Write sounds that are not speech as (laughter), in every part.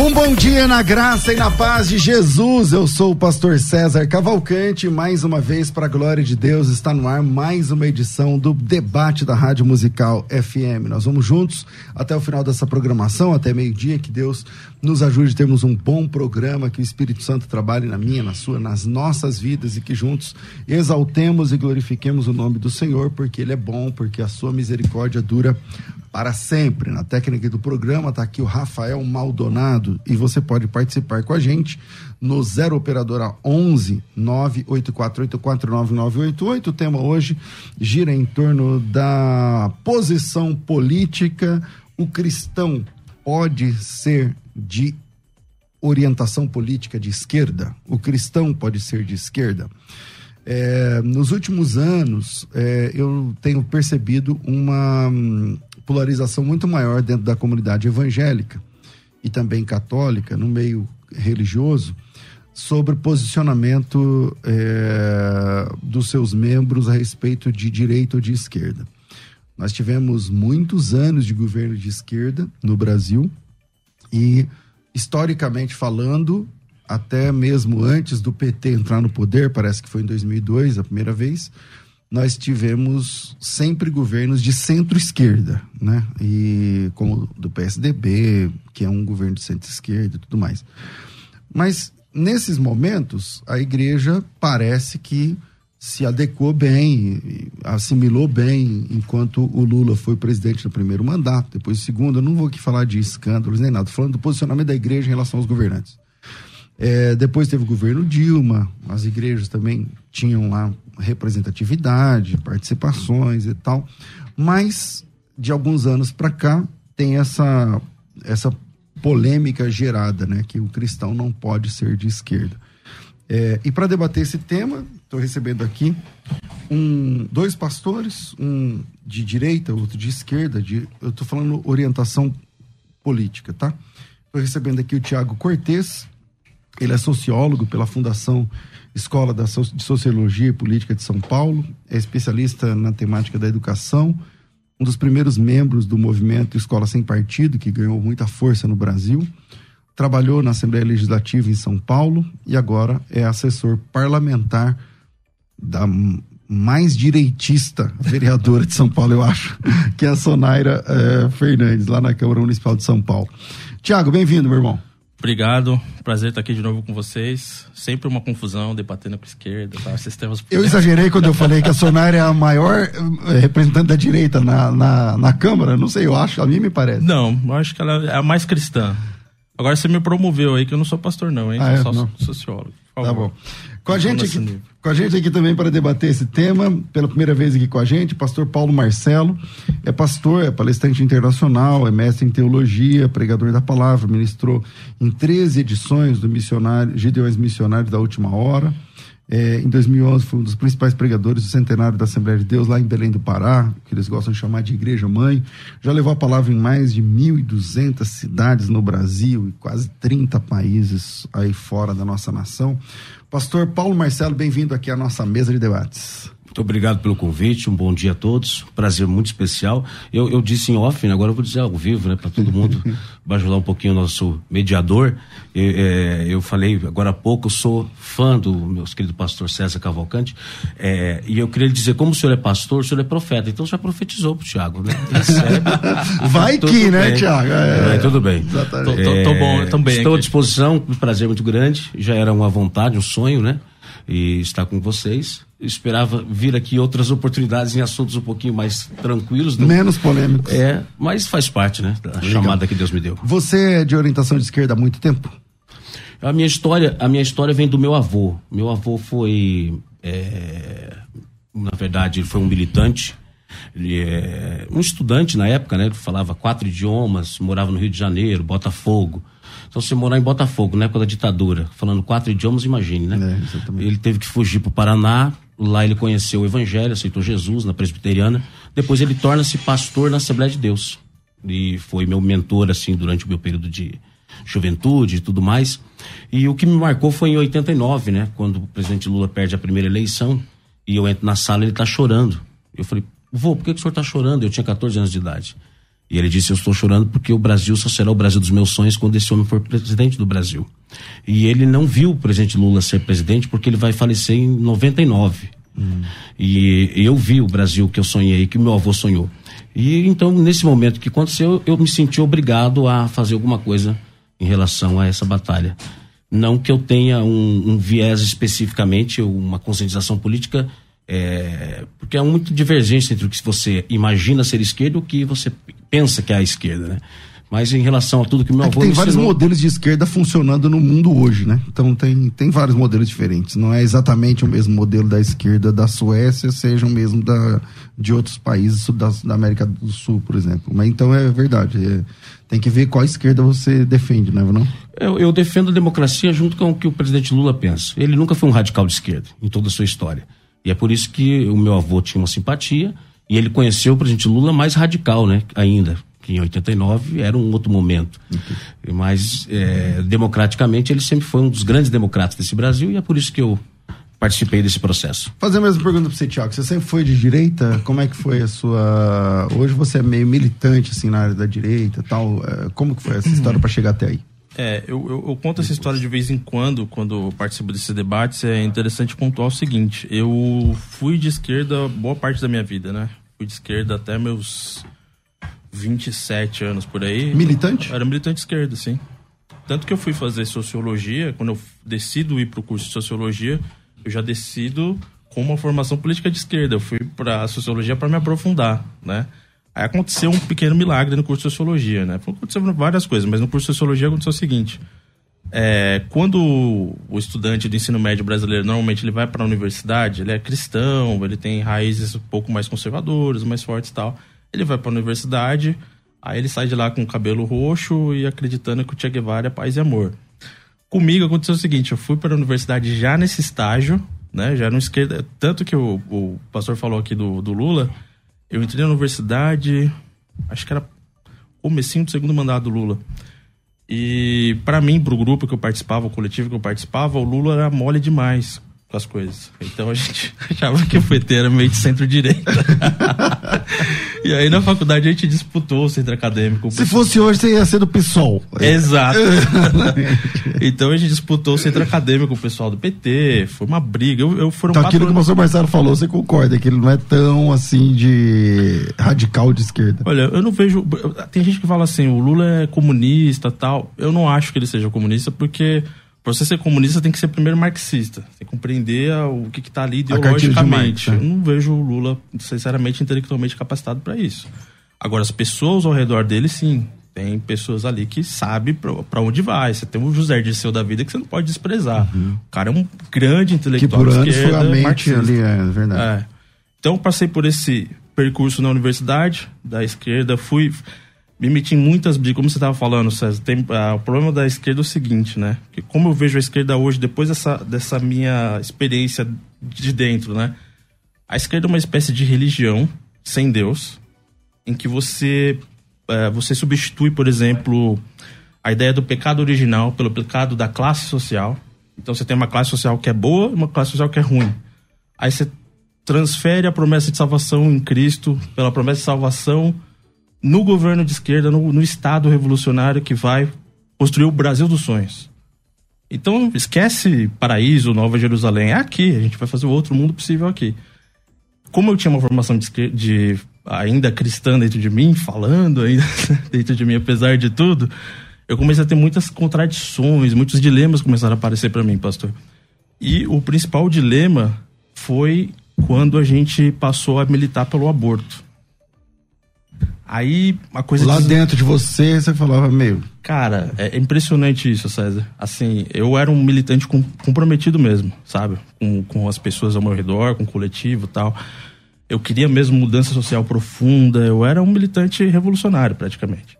Um bom dia na graça e na paz de Jesus. Eu sou o pastor César Cavalcante. Mais uma vez, para a glória de Deus, está no ar mais uma edição do debate da Rádio Musical FM. Nós vamos juntos até o final dessa programação, até meio-dia. Que Deus nos ajude a termos um bom programa, que o Espírito Santo trabalhe na minha, na sua, nas nossas vidas e que juntos exaltemos e glorifiquemos o nome do Senhor, porque Ele é bom, porque a sua misericórdia dura para sempre. Na técnica do programa está aqui o Rafael Maldonado e você pode participar com a gente no 0 operadora 11 984849988. O tema hoje gira em torno da posição política. O cristão pode ser de orientação política de esquerda? O cristão pode ser de esquerda? É, nos últimos anos, é, eu tenho percebido uma hum, polarização muito maior dentro da comunidade evangélica e também católica, no meio religioso, sobre o posicionamento é, dos seus membros a respeito de direita ou de esquerda. Nós tivemos muitos anos de governo de esquerda no Brasil e, historicamente falando, até mesmo antes do PT entrar no poder, parece que foi em 2002 a primeira vez, nós tivemos sempre governos de centro-esquerda, né? E como do PSDB, que é um governo de centro-esquerda e tudo mais. Mas nesses momentos, a igreja parece que se adequou bem, assimilou bem, enquanto o Lula foi presidente no primeiro mandato, depois no segundo. Eu não vou aqui falar de escândalos nem nada, falando do posicionamento da igreja em relação aos governantes. É, depois teve o governo Dilma, as igrejas também tinham lá representatividade, participações e tal, mas de alguns anos para cá tem essa essa polêmica gerada, né, que o cristão não pode ser de esquerda. É, e para debater esse tema, estou recebendo aqui um, dois pastores, um de direita, outro de esquerda. De, eu estou falando orientação política, tá? Estou recebendo aqui o Tiago Cortes, ele é sociólogo pela Fundação Escola de Sociologia e Política de São Paulo, é especialista na temática da educação, um dos primeiros membros do movimento Escola Sem Partido, que ganhou muita força no Brasil. Trabalhou na Assembleia Legislativa em São Paulo e agora é assessor parlamentar da mais direitista vereadora de São Paulo, eu acho, (laughs) que é a Sonaira eh, Fernandes, lá na Câmara Municipal de São Paulo. Tiago, bem-vindo, meu irmão. Obrigado, prazer estar aqui de novo com vocês. Sempre uma confusão, debatendo com a esquerda, tá? sistemas. Eu exagerei quando eu falei que a Sonar é a maior eh, representante da direita na, na, na Câmara, não sei, eu acho, a mim me parece. Não, eu acho que ela é a mais cristã. Agora você me promoveu aí, que eu não sou pastor não, hein? Ah, sou é? só Não. sociólogo. Tá bom. Com a, gente aqui, com a gente aqui também para debater esse tema, pela primeira vez aqui com a gente, pastor Paulo Marcelo. É pastor, é palestrante internacional, é mestre em teologia, pregador da palavra, ministrou em 13 edições do missionário, Gideões Missionários da Última Hora. É, em 2011 foi um dos principais pregadores do centenário da Assembleia de Deus lá em Belém do Pará, que eles gostam de chamar de Igreja Mãe. Já levou a palavra em mais de 1.200 cidades no Brasil e quase 30 países aí fora da nossa nação. Pastor Paulo Marcelo, bem-vindo aqui à nossa mesa de debates. Muito obrigado pelo convite, um bom dia a todos, prazer muito especial. Eu, eu disse em off, né, agora eu vou dizer ao vivo, né, para todo mundo (laughs) bajular um pouquinho o nosso mediador. Eu, é, eu falei agora há pouco, eu sou fã do meu querido pastor César Cavalcante, é, e eu queria lhe dizer, como o senhor é pastor, o senhor é profeta, então já profetizou pro Tiago, né? (laughs) Vai Tudo que, né, bem. Tiago? É. É, tudo bem. Exatamente. Tô, tô, tô bom, tô bem Estou à aqui. disposição, um prazer muito grande. Já era uma vontade, um sonho, né? E estar com vocês. Eu esperava vir aqui outras oportunidades em assuntos um pouquinho mais tranquilos. não- Menos polêmicos. É, mas faz parte, né? Da chamada que Deus me deu. Você é de orientação de esquerda há muito tempo? A minha história, a minha história vem do meu avô. Meu avô foi, é, na verdade, ele foi um militante é, um estudante na época, né? Falava quatro idiomas, morava no Rio de Janeiro, Botafogo. Então, você morar em Botafogo, na época da ditadura, falando quatro idiomas, imagine, né? É, ele teve que fugir para o Paraná, lá ele conheceu o Evangelho, aceitou Jesus na presbiteriana. Depois ele torna-se pastor na Assembleia de Deus. E foi meu mentor, assim, durante o meu período de juventude e tudo mais. E o que me marcou foi em 89, né? Quando o presidente Lula perde a primeira eleição e eu entro na sala ele está chorando. Eu falei, vô, por que, que o senhor está chorando? Eu tinha 14 anos de idade. E ele disse: Eu estou chorando porque o Brasil só será o Brasil dos meus sonhos quando esse homem for presidente do Brasil. E ele não viu o presidente Lula ser presidente porque ele vai falecer em 99. Hum. E eu vi o Brasil que eu sonhei, que meu avô sonhou. E então, nesse momento que aconteceu, eu me senti obrigado a fazer alguma coisa em relação a essa batalha. Não que eu tenha um, um viés especificamente, uma conscientização política é, porque há muito divergência entre o que você imagina ser esquerda e o que você pensa que é a esquerda, né? Mas em relação a tudo que meu é avô que Tem vários ensinou... modelos de esquerda funcionando no mundo hoje, né? Então tem, tem vários modelos diferentes. Não é exatamente o mesmo modelo da esquerda da Suécia, seja o mesmo da, de outros países da, da América do Sul, por exemplo. Mas então é verdade. É, tem que ver qual esquerda você defende, né, não? Eu, eu defendo a democracia junto com o que o presidente Lula pensa. Ele nunca foi um radical de esquerda em toda a sua história. E é por isso que o meu avô tinha uma simpatia e ele conheceu o presidente Lula mais radical, né? Ainda, que em 89 era um outro momento. Okay. Mas é, democraticamente ele sempre foi um dos grandes democratas desse Brasil e é por isso que eu participei desse processo. Fazer a mesma pergunta para você, Tiago. Você sempre foi de direita? Como é que foi a sua. Hoje você é meio militante assim na área da direita, tal. É, como que foi essa história para chegar até aí? É, eu, eu, eu, conto essa história de vez em quando, quando participo desses debates. É interessante pontuar o seguinte: eu fui de esquerda boa parte da minha vida, né? Fui de esquerda até meus 27 anos por aí. Militante? Era militante esquerda, sim. Tanto que eu fui fazer sociologia, quando eu decido ir para o curso de sociologia, eu já decido com uma formação política de esquerda. Eu fui para sociologia para me aprofundar, né? Aí aconteceu um pequeno milagre no curso de sociologia, né? Aconteceram várias coisas, mas no curso de sociologia aconteceu o seguinte: é, quando o estudante do ensino médio brasileiro normalmente ele vai para a universidade, ele é cristão, ele tem raízes um pouco mais conservadoras, mais fortes e tal. Ele vai para a universidade, aí ele sai de lá com o cabelo roxo e acreditando que o Che Guevara é paz e amor. Comigo aconteceu o seguinte: eu fui para a universidade já nesse estágio, né? Já no esquerda. Tanto que o, o pastor falou aqui do, do Lula eu entrei na universidade, acho que era comecinho do segundo mandato do Lula. E para mim, pro grupo que eu participava, o coletivo que eu participava, o Lula era mole demais com as coisas. Então a gente (laughs) achava que o PT era meio de centro-direita. (laughs) e aí na faculdade a gente disputou o centro acadêmico. Se fosse hoje, você ia ser do PSOL. Exato. (laughs) então a gente disputou o centro acadêmico com o pessoal do PT. Foi uma briga. Eu, eu foram então aquilo que o professor Marcelo falou, você concorda que ele não é tão assim de radical de esquerda? Olha, eu não vejo. Tem gente que fala assim, o Lula é comunista tal. Eu não acho que ele seja comunista porque Pra você ser comunista, tem que ser primeiro marxista. Tem que compreender o que está ali ideologicamente. Né? Eu não vejo o Lula, sinceramente, intelectualmente capacitado para isso. Agora, as pessoas ao redor dele, sim. Tem pessoas ali que sabem para onde vai. Você tem o José Dirceu da vida que você não pode desprezar. Uhum. O cara é um grande intelectual que por anos esquerda, foi a mente marxista. ali, é verdade. É. Então, passei por esse percurso na universidade, da esquerda, fui me meti em muitas brigas, como você estava falando, César, tem, ah, o problema da esquerda é o seguinte, né? Que como eu vejo a esquerda hoje, depois dessa, dessa minha experiência de dentro, né? A esquerda é uma espécie de religião sem Deus, em que você, eh, você substitui, por exemplo, a ideia do pecado original pelo pecado da classe social. Então você tem uma classe social que é boa e uma classe social que é ruim. Aí você transfere a promessa de salvação em Cristo pela promessa de salvação no governo de esquerda, no, no Estado revolucionário que vai construir o Brasil dos sonhos. Então, esquece paraíso, Nova Jerusalém. É aqui, a gente vai fazer o outro mundo possível aqui. Como eu tinha uma formação de, de ainda cristã dentro de mim, falando ainda (laughs) dentro de mim, apesar de tudo, eu comecei a ter muitas contradições, muitos dilemas começaram a aparecer para mim, pastor. E o principal dilema foi quando a gente passou a militar pelo aborto. Aí a coisa. Lá dentro de você, você falava, meio. Cara, é impressionante isso, César. Assim, eu era um militante com, comprometido mesmo, sabe? Com, com as pessoas ao meu redor, com o coletivo e tal. Eu queria mesmo mudança social profunda, eu era um militante revolucionário praticamente.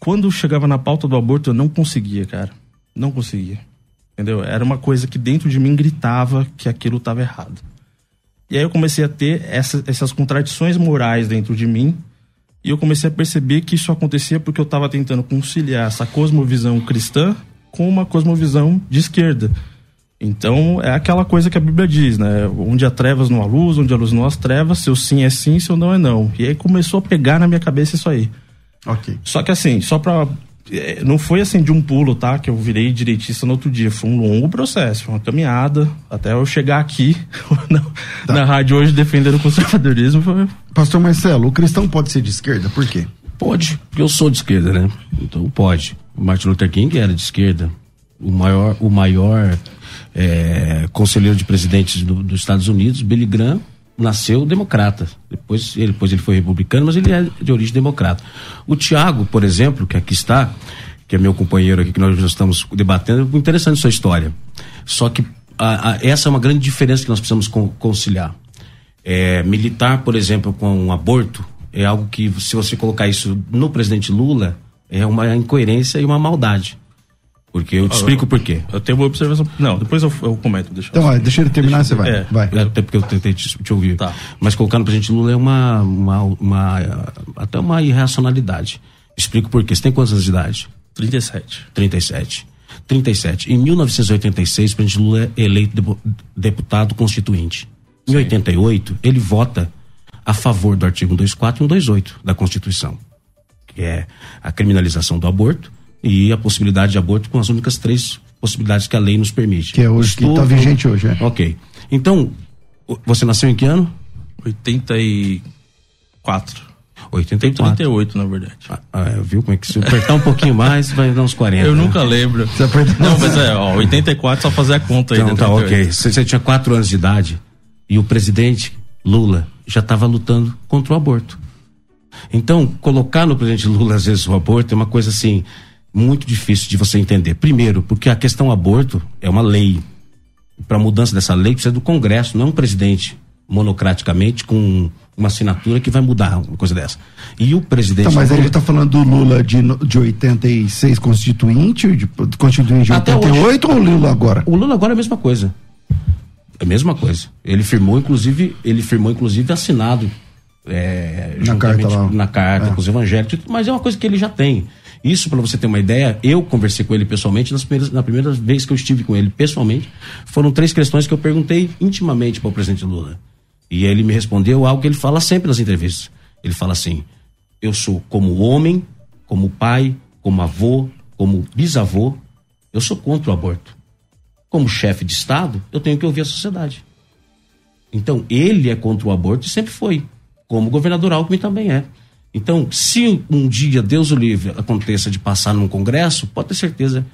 Quando chegava na pauta do aborto, eu não conseguia, cara. Não conseguia. Entendeu? Era uma coisa que dentro de mim gritava que aquilo estava errado. E aí eu comecei a ter essa, essas contradições morais dentro de mim. E eu comecei a perceber que isso acontecia porque eu estava tentando conciliar essa cosmovisão cristã com uma cosmovisão de esquerda. Então é aquela coisa que a Bíblia diz, né? Onde há trevas não há luz, onde há luz não há trevas, seu sim é sim, seu não é não. E aí começou a pegar na minha cabeça isso aí. Ok. Só que assim, só pra. É, Não foi assim de um pulo, tá? Que eu virei direitista no outro dia. Foi um longo processo, foi uma caminhada. Até eu chegar aqui (laughs) na, na rádio hoje defendendo o conservadorismo. Foi... Pastor Marcelo, o cristão pode ser de esquerda? Por quê? Pode, porque eu sou de esquerda, né? Então pode. O Martin Luther King era de esquerda. O maior, o maior é, conselheiro de presidentes do- dos Estados Unidos, Billy Graham, nasceu democrata. Depois ele, depois ele foi republicano, mas ele é de origem democrata. O Tiago, por exemplo, que aqui está, que é meu companheiro aqui, que nós já estamos debatendo, é interessante sua história. Só que a- a- essa é uma grande diferença que nós precisamos con- conciliar. É, militar, por exemplo, com um aborto, é algo que, se você colocar isso no presidente Lula, é uma incoerência e uma maldade. Porque eu te explico por quê. Eu tenho uma observação. Não, depois eu, eu comento. Deixa eu- Então, ó, deixa ele terminar, você vai. É. Vai. Até porque eu tentei te, te ouvir. Tá. Mas colocar no presidente Lula é uma, uma, uma- até uma irracionalidade. Explico por quê. Você tem quantos anos de idade? 37. 37. 37. Em 1986, o presidente Lula é eleito deputado constituinte. Em 88, ele vota a favor do artigo 124 e 128 da Constituição, que é a criminalização do aborto e a possibilidade de aborto com as únicas três possibilidades que a lei nos permite. Que é hoje, que tá Estupro- vigente hoje, é. Ok. Então, você nasceu em que ano? 84. 84. 38, na verdade. Ah, ah, viu como é que se apertar um pouquinho mais vai dar uns 40. Eu né? nunca lembro. Você apertou- Não, mas é, ó, 84 só fazer a conta aí. Então tá 38. ok. Você, você tinha quatro anos de idade e o presidente Lula já estava lutando contra o aborto. Então, colocar no presidente Lula, às vezes, o aborto é uma coisa assim, muito difícil de você entender. Primeiro, porque a questão aborto é uma lei. Para mudança dessa lei precisa do Congresso, não um presidente monocraticamente com uma assinatura que vai mudar uma coisa dessa. E o presidente. Então, mas Lula- ele tá falando do Lula de, de 86 constituinte, de constituinte de Até 88 ou o Lula agora? O Lula agora é a mesma coisa. É a mesma coisa. Ele firmou, inclusive, ele firmou, inclusive, assinado é, Na carta lá. na carta É. com os evangélicos, mas é uma coisa que ele já tem. Isso, para você ter uma ideia, eu conversei com ele pessoalmente, nas primeiras, na primeira vez que eu estive com ele pessoalmente, foram três questões que eu perguntei intimamente para o presidente Lula. E ele me respondeu algo que ele fala sempre nas entrevistas. Ele fala assim: eu sou como homem, como pai, como avô, como bisavô, eu sou contra o aborto como chefe de Estado, eu tenho que ouvir a sociedade. Então, ele é contra o aborto e sempre foi. Como o governador Alckmin também é. Então, se um dia, Deus o livre, aconteça de passar num congresso, pode ter certeza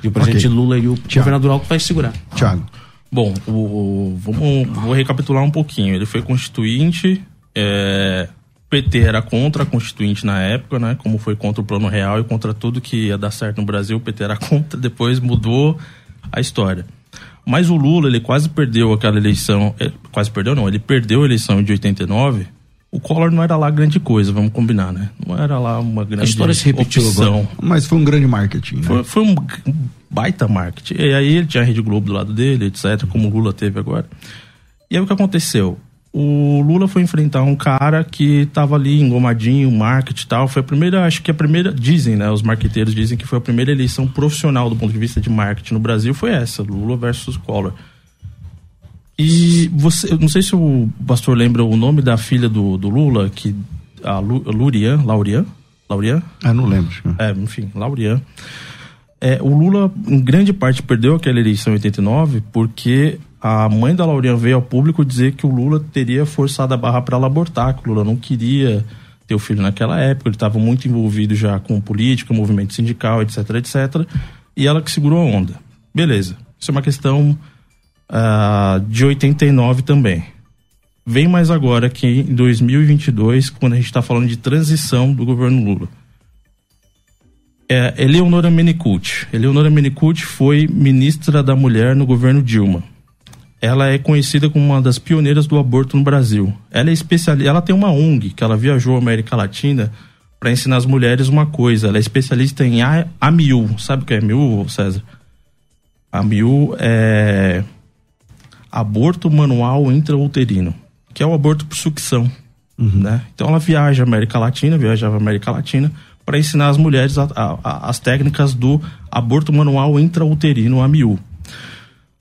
que o presidente Ok. Lula e o Tiago. governador Alckmin vai segurar. Tiago. Bom, o, o- vamos, vou recapitular um pouquinho. Ele foi constituinte, é, PT era contra a constituinte na época, né? Como foi contra o Plano Real e contra tudo que ia dar certo no Brasil, o PT era (laughs) contra, depois mudou a história. Mas o Lula, ele quase perdeu aquela eleição, é, quase perdeu não, ele perdeu a eleição de 89. O Collor não era lá grande coisa, vamos combinar, né? Não era lá uma grande história se repetiu opção. agora. Mas foi um grande marketing, né? Foi, foi um baita marketing. E aí ele tinha a Rede Globo do lado dele, etc., como o Lula teve agora. E aí o que aconteceu? O Lula foi enfrentar um cara que tava ali engomadinho, marketing e tal. Foi a primeira, acho que a primeira, dizem, né? Os marqueteiros dizem que foi a primeira eleição profissional do ponto de vista de marketing no Brasil, foi essa, Lula versus Collor. E você, eu não sei se o pastor lembra o nome da filha do, do Lula, que a Lu, Lurian, Laurian, Laurian? Ah, não lembro. É, enfim, Laurian. É, o Lula, em grande parte, perdeu aquela eleição em 89 porque a mãe da Laurian veio ao público dizer que o Lula teria forçado a barra para ela abortar, que o Lula não queria ter o filho naquela época, ele estava muito envolvido já com política, movimento sindical, etc, etc. E ela que segurou a onda. Beleza. Isso é uma questão ah, de 89 também. Vem mais agora que em 2022, quando a gente está falando de transição do governo Lula. É, Eleonora Menecult. Eleonora Menecult foi ministra da Mulher no governo Dilma. ela é conhecida como uma das pioneiras do aborto no Brasil. Ela é ela tem uma ONG que ela viajou à América Latina para ensinar as mulheres uma coisa. Ela é especialista em AMIU. Sabe o que é AMIU, César? AMIU é aborto manual intrauterino, que é o aborto por sucção, uhum. né? Então ela viaja à América Latina, viajava à América Latina para ensinar as mulheres a, a, a, as técnicas do aborto manual intrauterino, AMIU.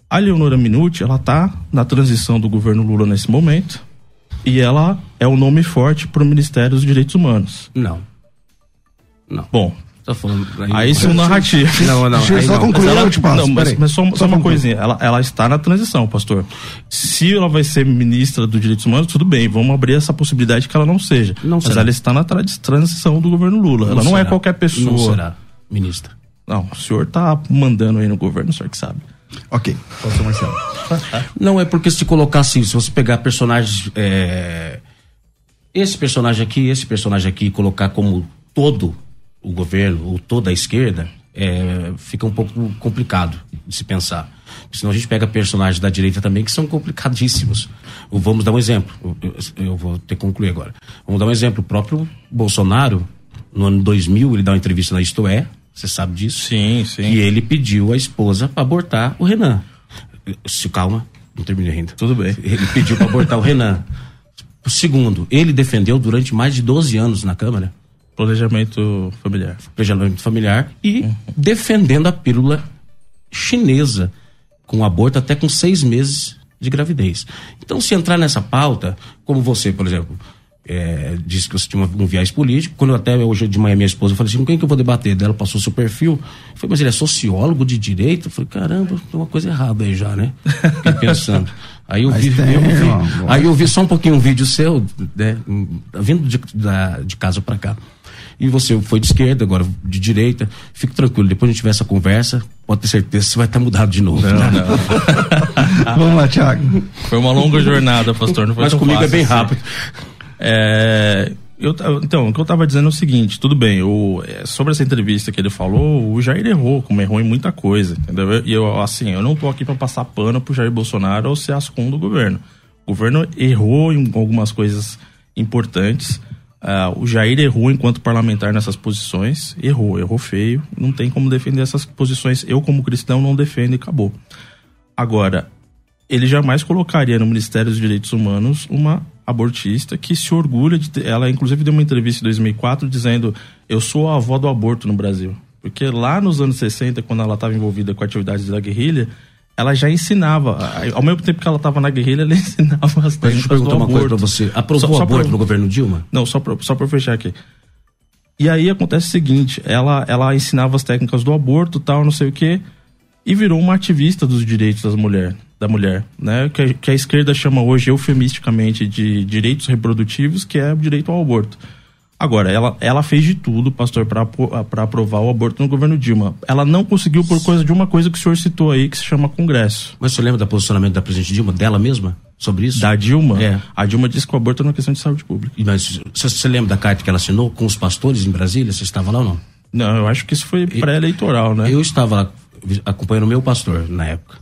A Leonora Minuti, ela tá na transição do governo Lula nesse momento e ela é o um nome forte para o Ministério dos Direitos Humanos. Não. Não. Bom, Tá falando. Aí, aí são narrativas. Não, não. Deixa eu só concluir, ela, eu te passo. Não, mas, mas só, só, uma coisinha. Ela, ela está na transição, pastor. Se ela vai ser ministra dos Direitos Humanos, tudo bem. Vamos abrir essa possibilidade que ela não seja. Não mas será. ela está na transição do governo Lula. Não ela não é será. é qualquer pessoa. Não será ministra. Não, o senhor está mandando aí no governo, o senhor que sabe. Ok, pode ser Marcelo. (laughs) não, é porque se colocar assim, se você pegar personagens. É, esse personagem aqui, esse personagem aqui, colocar como todo o governo ou toda a esquerda, é, fica um pouco complicado de se pensar. Senão a gente pega personagens da direita também que são complicadíssimos. Vamos dar um exemplo. Eu, eu vou ter que concluir agora. Vamos dar um exemplo. O próprio Bolsonaro, no ano 2000, ele dá uma entrevista na Isto É, você sabe disso? Sim, sim. E ele pediu à esposa para abortar o Renan. Se calma, não terminei ainda. Tudo bem. Ele pediu para abortar o Renan. (laughs) Segundo, ele defendeu durante mais de 12 anos na Câmara Planejamento familiar. Planejamento familiar e uhum. defendendo a pílula chinesa com aborto até com seis meses de gravidez. Então, se entrar nessa pauta, como você, por exemplo, é, disse que você tinha um viés político, quando até hoje de manhã minha esposa falou assim, com quem que eu vou debater? Dela passou seu perfil. Eu falei, mas ele é sociólogo de direito? Eu falei, caramba, tem uma coisa errada aí já, né? Fiquei (laughs) pensando. Aí eu, vi, tem, eu vi, aí eu vi só um pouquinho um vídeo seu, né, vindo de, da, de casa para cá e você foi de esquerda, agora de direita. Fique tranquilo, depois a gente tiver essa conversa, pode ter certeza que você vai estar mudado de novo. Não, né? não. (laughs) Vamos lá, Thiago. Foi uma longa jornada, pastor. Não foi Mas comigo é fácil, é bem assim. rápido. É, eu, então, o que eu estava dizendo é o seguinte, tudo bem, o, é, sobre essa entrevista que ele falou, o Jair errou, como errou em muita coisa, entendeu? E eu, assim, eu não tô aqui para passar pano pro Jair Bolsonaro ou ser ascom do governo. O governo errou em algumas coisas importantes, Uh, o Jair errou enquanto parlamentar nessas posições, errou, errou feio, não tem como defender essas posições. Eu, como cristão, não defendo e acabou. Agora, ele jamais colocaria no Ministério dos Direitos Humanos uma abortista que se orgulha de ter, ela inclusive deu uma entrevista em 2004 dizendo eu sou a avó do aborto no Brasil porque lá nos anos 60 quando ela estava envolvida com atividades da guerrilha ela já ensinava. Ao mesmo tempo que ela estava na guerrilha, ela (laughs) ensinava as técnicas Deixa eu perguntar uma coisa para você. Aprovou o aborto pra, no governo Dilma? Não, só para só fechar aqui. E aí acontece o seguinte, ela, ela ensinava as técnicas do aborto, tal, não sei o quê, e virou uma ativista dos direitos das mulher, da mulher, né? Que, que a esquerda chama hoje eufemisticamente de direitos reprodutivos, que é o direito ao aborto. Agora, ela, ela fez de tudo, pastor, para aprovar o aborto no governo Dilma. Ela não conseguiu por coisa de uma coisa que o senhor citou aí, que se chama Congresso. Mas o senhor lembra do posicionamento da presidente Dilma, dela mesma, sobre isso? Da Dilma? É. A Dilma disse que o aborto é uma questão de saúde pública. Mas você, você lembra da carta que ela assinou com os pastores em Brasília? Você estava lá ou não? Não, eu acho que isso foi pré-eleitoral, né? Eu estava lá acompanhando o meu pastor na época.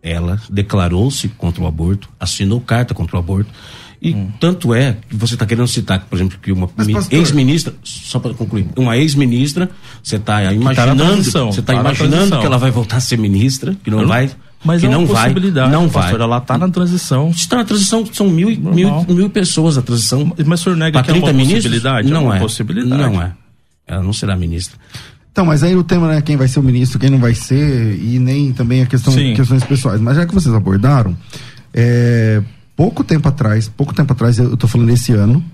Ela declarou-se contra o aborto, assinou carta contra o aborto e hum. tanto é que você está querendo citar, por exemplo, que uma ex-ministra, só para concluir, uma ex-ministra, você está imaginando, você está tá imaginando que ela vai voltar a ser ministra, que não, não vai. Mas que é não vai, não vai. Ela está na transição. Está na transição, são mil, mil, mil pessoas na transição. Mas o senhor nega que é uma possibilidade? Não é, é. possibilidade. Não é. Ela não será ministra. Então, mas aí o tema não é quem vai ser o ministro, quem não vai ser, e nem também a questão Sim. questões pessoais. Mas já que vocês abordaram, é, pouco tempo atrás, pouco tempo atrás, eu estou falando esse ano,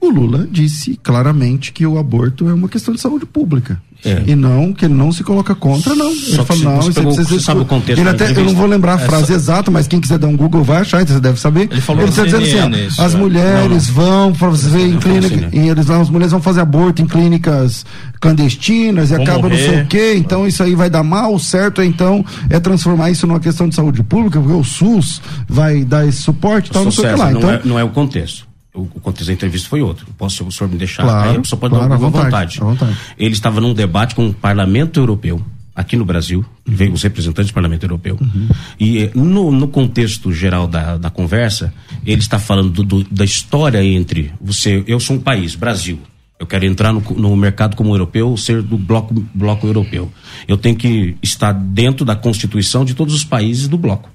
o Lula disse claramente que o aborto é uma questão de saúde pública. É. E não, que ele não se coloca contra, não. Ele Só fala, não, você, você, você sabe o contexto. Ele até, eu não vou lembrar a frase exata, mas quem quiser dar um Google vai achar, você deve saber. Ele falou ele está dizendo assim, isso, as é. mulheres não, não. vão para você ver em clínica, e eles as mulheres vão fazer aborto em clínicas clandestinas e Vou acaba morrer. não sei o quê, então isso aí vai dar mal, certo? Então é transformar isso numa questão de saúde pública, porque o SUS vai dar esse suporte e tal, não sei o que lá. Não, então, é, não é o contexto o, o contexto da entrevista foi outro. Posso, o senhor me deixar? Claro, aí só pode claro, dar uma vontade, vontade. Ele estava num debate com o Parlamento Europeu aqui no Brasil, veio os representantes do Parlamento Europeu, uhum. e eh, no, no, contexto geral da, da conversa, ele está falando do, do, da história entre você, eu sou um país, Brasil, eu quero entrar no, no, mercado como europeu, ser do bloco, bloco europeu. Eu tenho que estar dentro da Constituição de todos os países do bloco.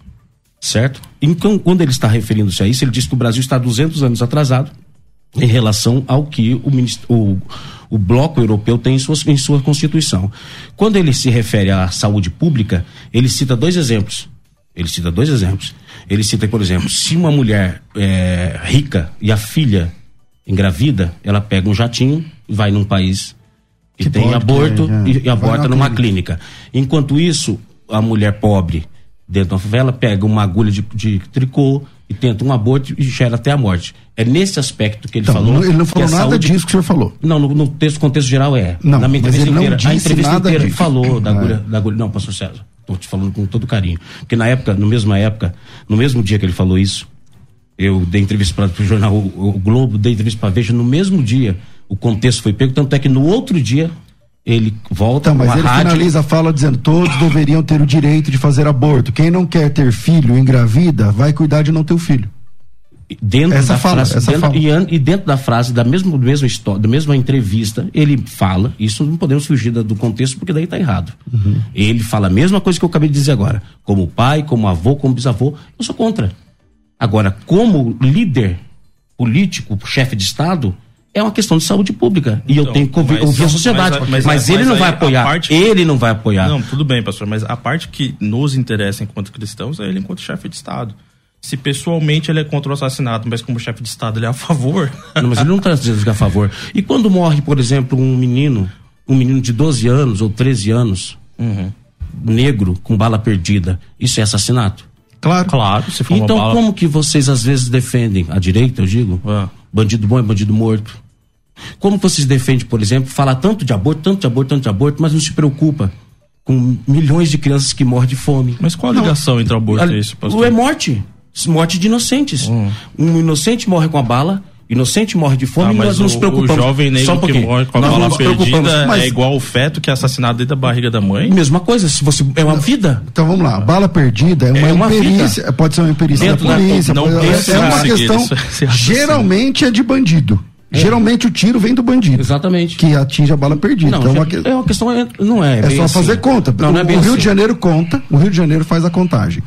Certo? Então, quando ele está referindo-se a isso, ele diz que o Brasil está 200 anos atrasado em relação ao que o, o, o bloco europeu tem em, suas, em sua Constituição. Quando ele se refere à saúde pública, ele cita dois exemplos. Ele cita dois exemplos. Ele cita, por exemplo, se uma mulher é, rica e a filha engravida, ela pega um jatinho e vai num país que, que tem aborto é, é. e, e aborta numa clínica. clínica. Enquanto isso, a mulher pobre dentro da favela pega uma agulha de, de tricô e tenta um aborto e gera até a morte. É nesse aspecto que ele então, falou. Ele não falou nada saúde... disso que o senhor falou. Não, no, no texto, contexto geral é. Não, Na minha entrevista inteira. a entrevista inteira disso. falou da agulha, da agulha. Não, pastor César, estou te falando com todo carinho. Porque na época, no mesma época, no mesmo dia que ele falou isso, eu dei entrevista para o jornal o, o, Globo, dei entrevista para a Veja, no mesmo dia o contexto foi pego, tanto é que no outro dia ele volta então, mas ele rádio... finaliza a fala dizendo todos deveriam ter o direito de fazer aborto. Quem não quer ter filho, engravida, vai cuidar de não ter o filho. Dentro essa da fala, frase dentro, e, e, dentro da frase da mesma mesma história da mesma entrevista ele fala isso não podemos fugir do contexto porque daí está errado. Uhum. ele fala a mesma coisa que eu acabei de dizer agora. Como pai como avô como bisavô eu sou contra. Agora como líder político chefe de estado é uma questão de saúde pública. E então, eu tenho que ouvir, mas, ouvir a sociedade. Mas, mas, mas ele não vai apoiar. Parte, ele não vai apoiar. Não, tudo bem, pastor, mas a parte que nos interessa enquanto cristãos é ele enquanto chefe de Estado se pessoalmente ele é contra o assassinato, mas como chefe de Estado ele é a favor. (laughs) Não, mas ele não está dizendo que é a favor. E quando morre, por exemplo, um menino, um menino de 12 anos ou 13 anos, uhum. negro, com bala perdida, isso é assassinato? Claro. Claro. Se for então, bala... como que vocês às vezes defendem, a direita, eu digo, ah. bandido bom é bandido morto? Como vocês defendem, por exemplo, falar tanto de aborto, tanto de aborto, tanto de aborto, mas não se preocupa com milhões de crianças que morrem de fome? Mas qual a ligação não, entre aborto e isso, pastor? É morte morte de inocentes. Hum. Um inocente morre com a bala, inocente morre de fome ah, e nós o, nos preocupamos. O jovem negro um que morre com a bala perdida mas... é igual o feto que é assassinado dentro da barriga da mãe? Mesma coisa, se você é uma vida. Então vamos lá, bala perdida é uma, é uma imperícia, vida. pode ser uma imperícia dentro da polícia, da, não pode, é uma questão, isso, (laughs) geralmente é de bandido. É. Geralmente o tiro vem do bandido. Exatamente. Que atinge a bala perdida. Não, então, é, é uma questão, não é. É só assim. fazer conta. Não, não é o Rio assim. de Janeiro conta, o Rio de Janeiro faz a contagem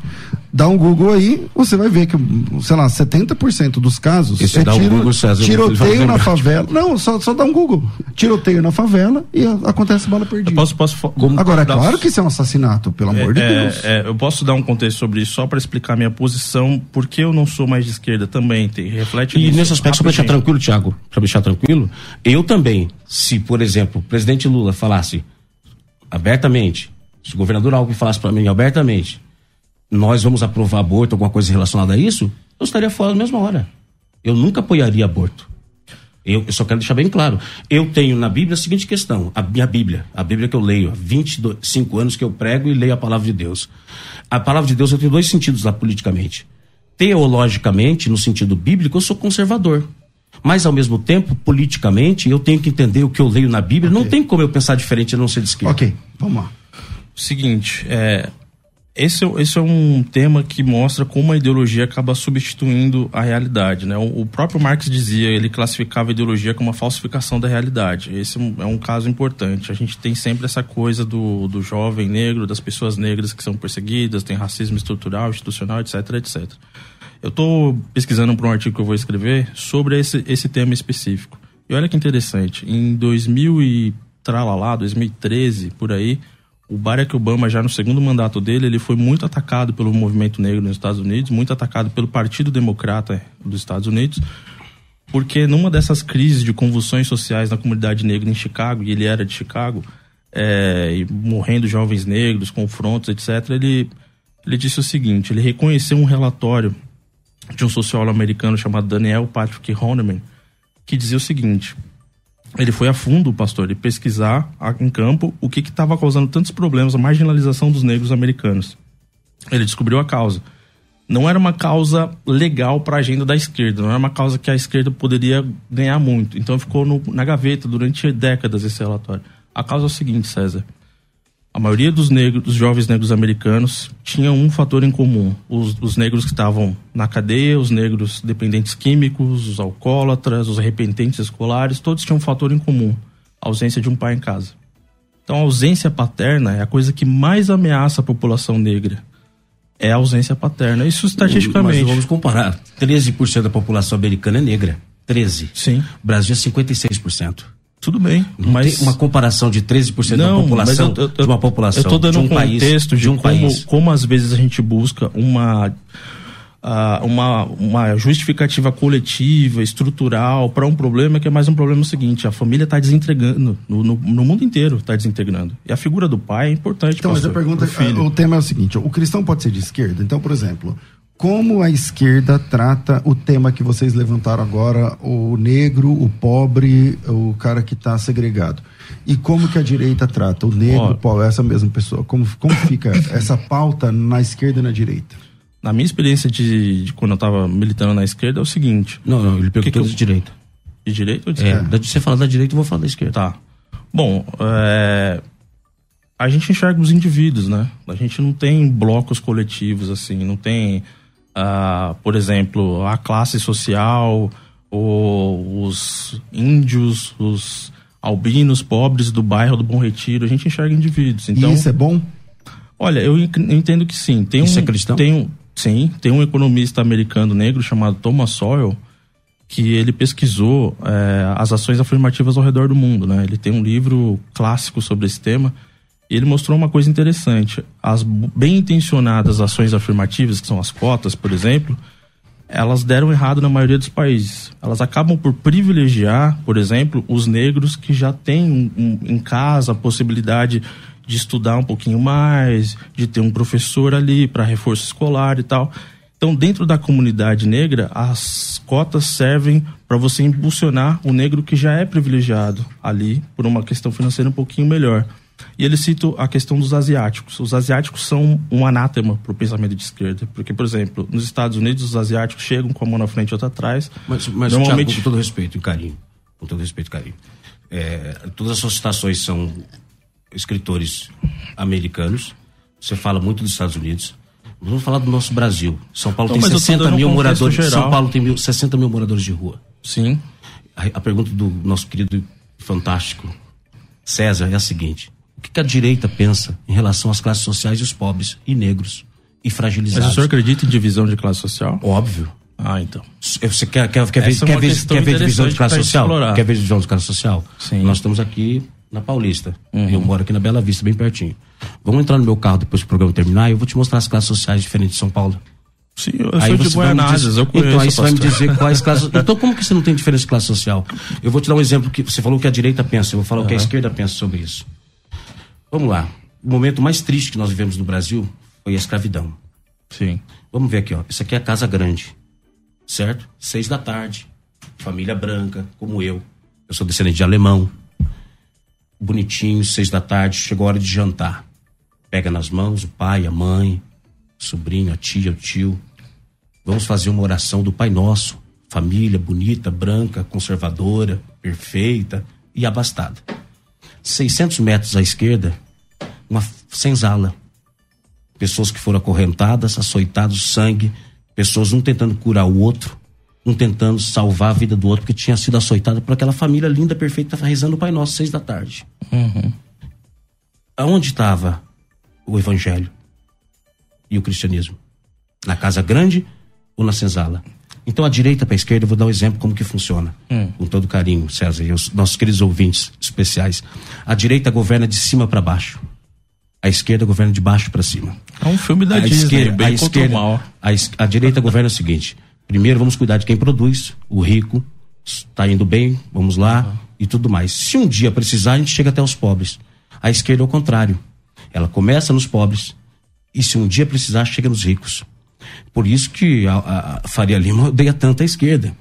dá um Google aí, você vai ver que, sei lá, 70% dos casos Esse é dá tiro, um Google, César, tiroteio na favela. Não, só, só dá um Google. Tiroteio na favela e acontece bala perdida. Eu posso, posso, Agora, é claro que isso é um assassinato, pelo é, amor de é, Deus. É, eu posso dar um contexto sobre isso só para explicar minha posição, porque eu não sou mais de esquerda também, tem, reflete E nisso, nesse aspecto, só para deixar tranquilo, Tiago, para deixar tranquilo, eu também, se, por exemplo, o presidente Lula falasse abertamente, se o governador Alckmin falasse para mim abertamente, nós vamos aprovar aborto, alguma coisa relacionada a isso, eu estaria fora na mesma hora. Eu nunca apoiaria aborto. Eu, eu, só quero deixar bem claro. Eu tenho na Bíblia a seguinte questão: a minha Bíblia, a Bíblia que eu leio há 25 anos que eu prego e leio a palavra de Deus. A palavra de Deus eu tenho dois sentidos lá politicamente. Teologicamente, no sentido bíblico, eu sou conservador. Mas, ao mesmo tempo, politicamente, eu tenho que entender o que eu leio na Bíblia. Okay. Não tem como eu pensar diferente a não ser de esquerda. Ok, vamos lá. Seguinte, é, esse, esse é um tema que mostra como a ideologia acaba substituindo a realidade. Né? O, o, próprio Marx dizia, ele classificava a ideologia como uma falsificação da realidade. Esse é um caso importante. A gente tem sempre essa coisa do, do jovem negro, das pessoas negras que são perseguidas, tem racismo estrutural, institucional, etc, etc. Eu estou pesquisando para um artigo que eu vou escrever sobre esse, esse tema específico. E olha que interessante, em 2000 e tralalá, 2013, por aí, o Barack Obama, já no segundo mandato dele, ele foi muito atacado pelo movimento negro nos Estados Unidos, muito atacado pelo Partido Democrata dos Estados Unidos, porque numa dessas crises de convulsões sociais na comunidade negra em Chicago, e ele era de Chicago, é, morrendo jovens negros, confrontos, etc., ele, ele disse o seguinte: ele reconheceu um relatório de um sociólogo americano chamado Daniel Patrick Honeman, que dizia o seguinte: ele foi a fundo, pastor, e pesquisar em campo o que estava causando tantos problemas, a marginalização dos negros americanos. Ele descobriu a causa. Não era uma causa legal para a agenda da esquerda, não era uma causa que a esquerda poderia ganhar muito. Então ficou no, na gaveta durante décadas esse relatório. A causa é o seguinte, César. A maioria dos negros, dos jovens negros americanos tinha um fator em comum: os, os negros que estavam na cadeia, os negros dependentes químicos, os alcoólatras, os arrependentes escolares, todos tinham um fator em comum: a ausência de um pai em casa. Então, a ausência paterna é a coisa que mais ameaça a população negra. É a ausência paterna. Isso estatisticamente. Mas vamos comparar: 13% da população americana é negra. 13. Sim. O Brasil é 56%. Tudo bem, não mas uma comparação de 13% não, da população eu, eu, de uma população. Eu estou dando um, um contexto país, de, um como, país. como às vezes a gente busca uma uh, uma, uma justificativa coletiva, estrutural para um problema que é mais um problema seguinte: a família está desintegrando no, no, no, mundo inteiro está desintegrando e a figura do pai é importante. Então, pastor, mas a pergunta, o tema é o seguinte: o cristão pode ser de esquerda. Então, por exemplo, como a esquerda trata o tema que vocês levantaram agora, o negro, o pobre, o cara que está segregado. E como que a direita trata o negro, o pobre, essa mesma pessoa? Como, como fica (coughs) essa pauta na esquerda e na direita? Na minha experiência de, de quando eu estava militando na esquerda é o seguinte. Não, não, ele perguntou que de direita. De direita ou de é, esquerda? É, você fala da direita, eu vou falar da esquerda. Tá. Bom, é, a gente enxerga os indivíduos, né? A gente não tem blocos coletivos assim, não tem uh, por exemplo, a classe social, ou os índios, os albinos pobres do bairro do Bom Retiro, a gente enxerga indivíduos. Então, e isso é bom? Olha, eu entendo que sim. Tem isso um, é cristão? Tem um, sim, tem um economista americano negro chamado Thomas Sowell que ele pesquisou é, as ações afirmativas ao redor do mundo, né? Ele tem um livro clássico sobre esse tema ele mostrou uma coisa interessante. As bem intencionadas ações afirmativas, que são as cotas, por exemplo, elas deram errado na maioria dos países. Elas acabam por privilegiar, por exemplo, os negros que já têm um, um, em casa a possibilidade de estudar um pouquinho mais, de ter um professor ali para reforço escolar e tal. Então, dentro da comunidade negra, as cotas servem para você impulsionar o negro que já é privilegiado ali por uma questão financeira um pouquinho melhor. E ele cita a questão dos asiáticos. Os asiáticos são um anátema para o pensamento de esquerda. Porque, por exemplo, nos Estados Unidos, os asiáticos chegam com a mão na frente e outra atrás. Mas, mas normalmente... Thiago, com todo respeito e carinho, com todo respeito e carinho, é, todas as suas citações são escritores americanos. Você fala muito dos Estados Unidos. Vamos falar do nosso Brasil. São Paulo tem 60 mil moradores. Geral. São Paulo tem mil, 60 mil moradores de rua. Sim. A, a pergunta do nosso querido fantástico César é a seguinte: o que, que a direita pensa em relação às classes sociais e os pobres e negros e fragilizados? Mas o senhor acredita em divisão de classe social? Óbvio. Ah, então. Você quer, quer, quer, ver, é quer, ver, quer ver divisão de classe social? Explorar. Quer ver divisão de classe social? Sim. Nós estamos aqui na Paulista. Uhum. Eu moro aqui na Bela Vista, bem pertinho. Vamos entrar no meu carro depois que o programa terminar e eu vou te mostrar as classes sociais diferentes de São Paulo. Sim, eu aí sou de Guaianazes, eu conheço. Então aí você vai me dizer quais classes. (laughs) Então como que você não tem diferença de classe social? Eu vou te dar um exemplo que você falou que a direita pensa, eu vou falar uhum. o que a esquerda pensa sobre isso. Vamos lá. O momento mais triste que nós vivemos no Brasil foi a escravidão. Sim. Vamos ver aqui, ó. Isso aqui é a casa grande. Certo? Seis da tarde. Família branca, como eu. Eu sou descendente de alemão. Bonitinho, seis da tarde, chegou a hora de jantar. Pega nas mãos o pai, a mãe, o sobrinho, a tia, o tio. Vamos fazer uma oração do Pai Nosso. Família bonita, branca, conservadora, perfeita e abastada. 600 metros à esquerda, uma senzala. Pessoas que foram acorrentadas, açoitados, sangue, pessoas um tentando curar o outro, um tentando salvar a vida do outro que tinha sido açoitado por aquela família linda, perfeita, rezando o Pai Nosso, seis da tarde. Uhum. Aonde estava o Evangelho e o cristianismo? Na casa grande ou na senzala? Então, a direita para a esquerda, eu vou dar um exemplo como que funciona. Hum. Com todo carinho, César, e os nossos queridos ouvintes especiais. A direita governa de cima para baixo. A esquerda governa de baixo para cima. É um filme da a Disney, esquerda, bem a esquerda, mal. A, a direita governa o seguinte: primeiro vamos cuidar de quem produz, o rico, está indo bem, vamos lá uhum. e tudo mais. Se um dia precisar, a gente chega até os pobres. A esquerda é o contrário. Ela começa nos pobres e se um dia precisar, chega nos ricos. Por isso que a, a Faria Lima odeia tanto a esquerda.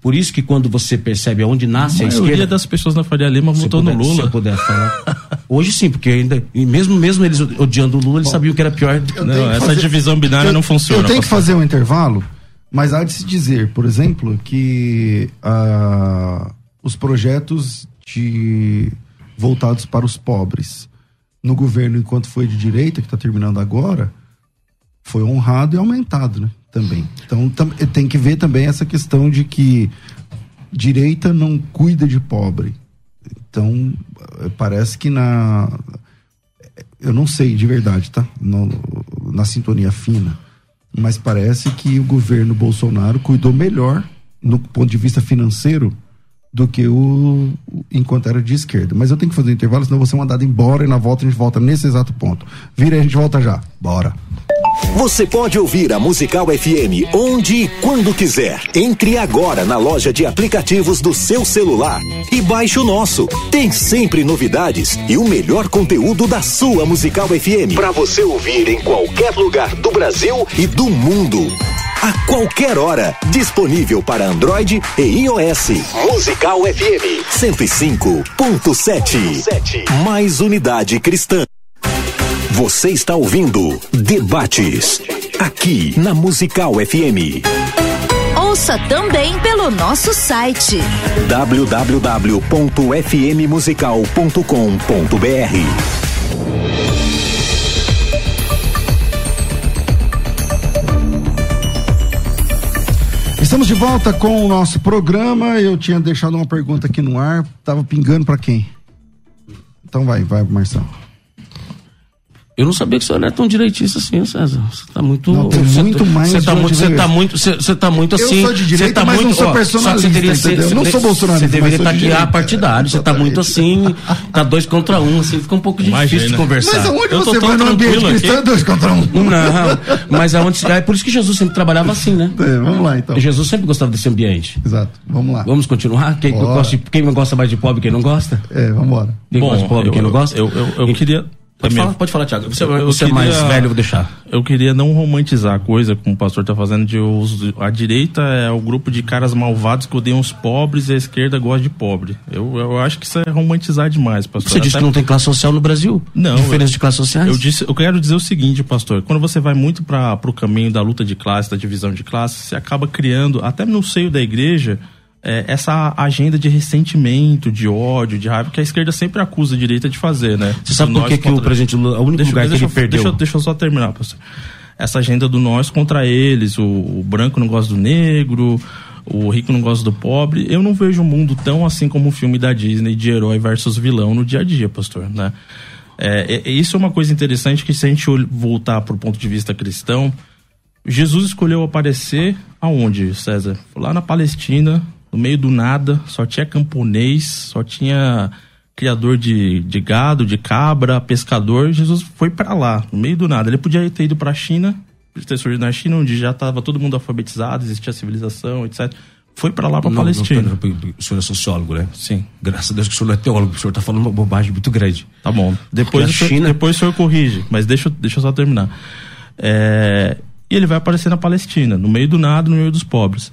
Por isso que quando você percebe aonde nasce a, a esquerda. A maioria das pessoas na Faria Lima votou no Lula. Se eu puder falar. Hoje sim, porque ainda. Mesmo, mesmo eles odiando o Lula, eles Bom, sabiam que era pior. Não, essa fazer, divisão binária eu, não funciona. Eu tenho que fazer um intervalo, mas há de se dizer, por exemplo, que uh, os projetos de voltados para os pobres no governo enquanto foi de direita, que está terminando agora, foi honrado e aumentado, né? Também. Então tam, tem que ver também essa questão de que direita não cuida de pobre. Então, eh, parece que na. Eu não sei de verdade, tá? No, na sintonia fina. Mas parece que o governo Bolsonaro cuidou melhor, no ponto de vista financeiro, do que o enquanto era de esquerda. Mas eu tenho que fazer um intervalo, senão vou ser mandado embora e na volta a gente volta nesse exato ponto. Vira e a gente volta já. Bora. Você pode ouvir a Musical FM onde e quando quiser. Entre agora na loja de aplicativos do seu celular e baixe o nosso. Tem sempre novidades e o melhor conteúdo da sua Musical FM para você ouvir em qualquer lugar do Brasil e do mundo. A qualquer hora, disponível para Android e iOS. Musical FM 105.7. Mais unidade cristã. Você está ouvindo Debates, aqui na Musical FM. Ouça também pelo nosso site www.fmmusical.com.br. Estamos de volta com o nosso programa. Eu tinha deixado uma pergunta aqui no ar, tava pingando para quem? Então vai, vai, Marcelo. Eu não sabia que o senhor era tão direitista assim, César. Você tá muito. Não, tem você muito tá, mais Você tá de muito, você tá muito, você, você tá muito Eu assim. sou de direita, você tá mas muito, não sou ó, personalista, você deveria ser, você Não sou bolsonarista, Você deveria estar guiar direita. partidário. Você tá muito assim, tá dois contra um, assim, fica um pouco Imagina. difícil de conversar. Mas aonde Eu tô você tão vai no ambiente cristão, aqui. dois contra um? Não, mas aonde, é por isso que Jesus sempre trabalhava assim, né? É, vamos lá então. Jesus sempre gostava desse ambiente. Exato, vamos lá. Vamos continuar? Quem, gosta, de- quem gosta mais de pobre, quem não gosta? É, vamos embora. Quem gosta de pobre, eu, quem não gosta? Eu, eu, eu queria. Pode falar, pode falar, Thiago. Você, Eu- eu você é mais queria- velho, eu vou deixar. Eu queria não romantizar a coisa, como o pastor está fazendo, de os, a direita é o grupo de caras malvados que odeiam os pobres e a esquerda gosta de pobre. Eu, eu acho que isso é romantizar demais, pastor. Você disse Até- que não tem classe social no Brasil? Não, Diferença eu- de classes sociais? Eu, disse, eu quero dizer o seguinte, pastor. Quando você vai muito para o caminho da luta de classe, da divisão de classe, você acaba criando, até no seio da igreja, é, essa agenda de ressentimento, de ódio, de raiva, que a esquerda sempre acusa a direita de fazer, né? Você sabe por que, que o presidente Lula, o único Deixa, lugar que deixa, ele perdeu... Deixa, eu- deixa eu só terminar, pastor. Essa agenda do nós contra eles, o, o branco não gosta do negro, o rico não gosta do pobre. Eu não vejo o mundo tão assim como um filme da Disney de herói versus vilão no dia a dia, pastor, né? É, é- isso é uma coisa interessante que se a gente ol- voltar para o ponto de vista cristão, Jesus escolheu aparecer aonde, César? Lá na Palestina, no meio do nada, só tinha camponês, só tinha criador de, de gado, de cabra, pescador. Jesus foi para lá, no meio do nada. Ele podia ter ido para a China, podia ter surgido na China, onde já estava todo mundo alfabetizado, existia civilização, etc. Foi para lá, para Palestina. não, o senhor é sociólogo, né? Sim. Graças a Deus que o senhor não é teólogo, o senhor está falando uma bobagem muito grande. Tá bom. Depois, senhor, China- depois o senhor corrige, mas deixa, eu- deixa eu só terminar. É, e ele vai aparecer na Palestina, no meio do nada, no meio dos pobres.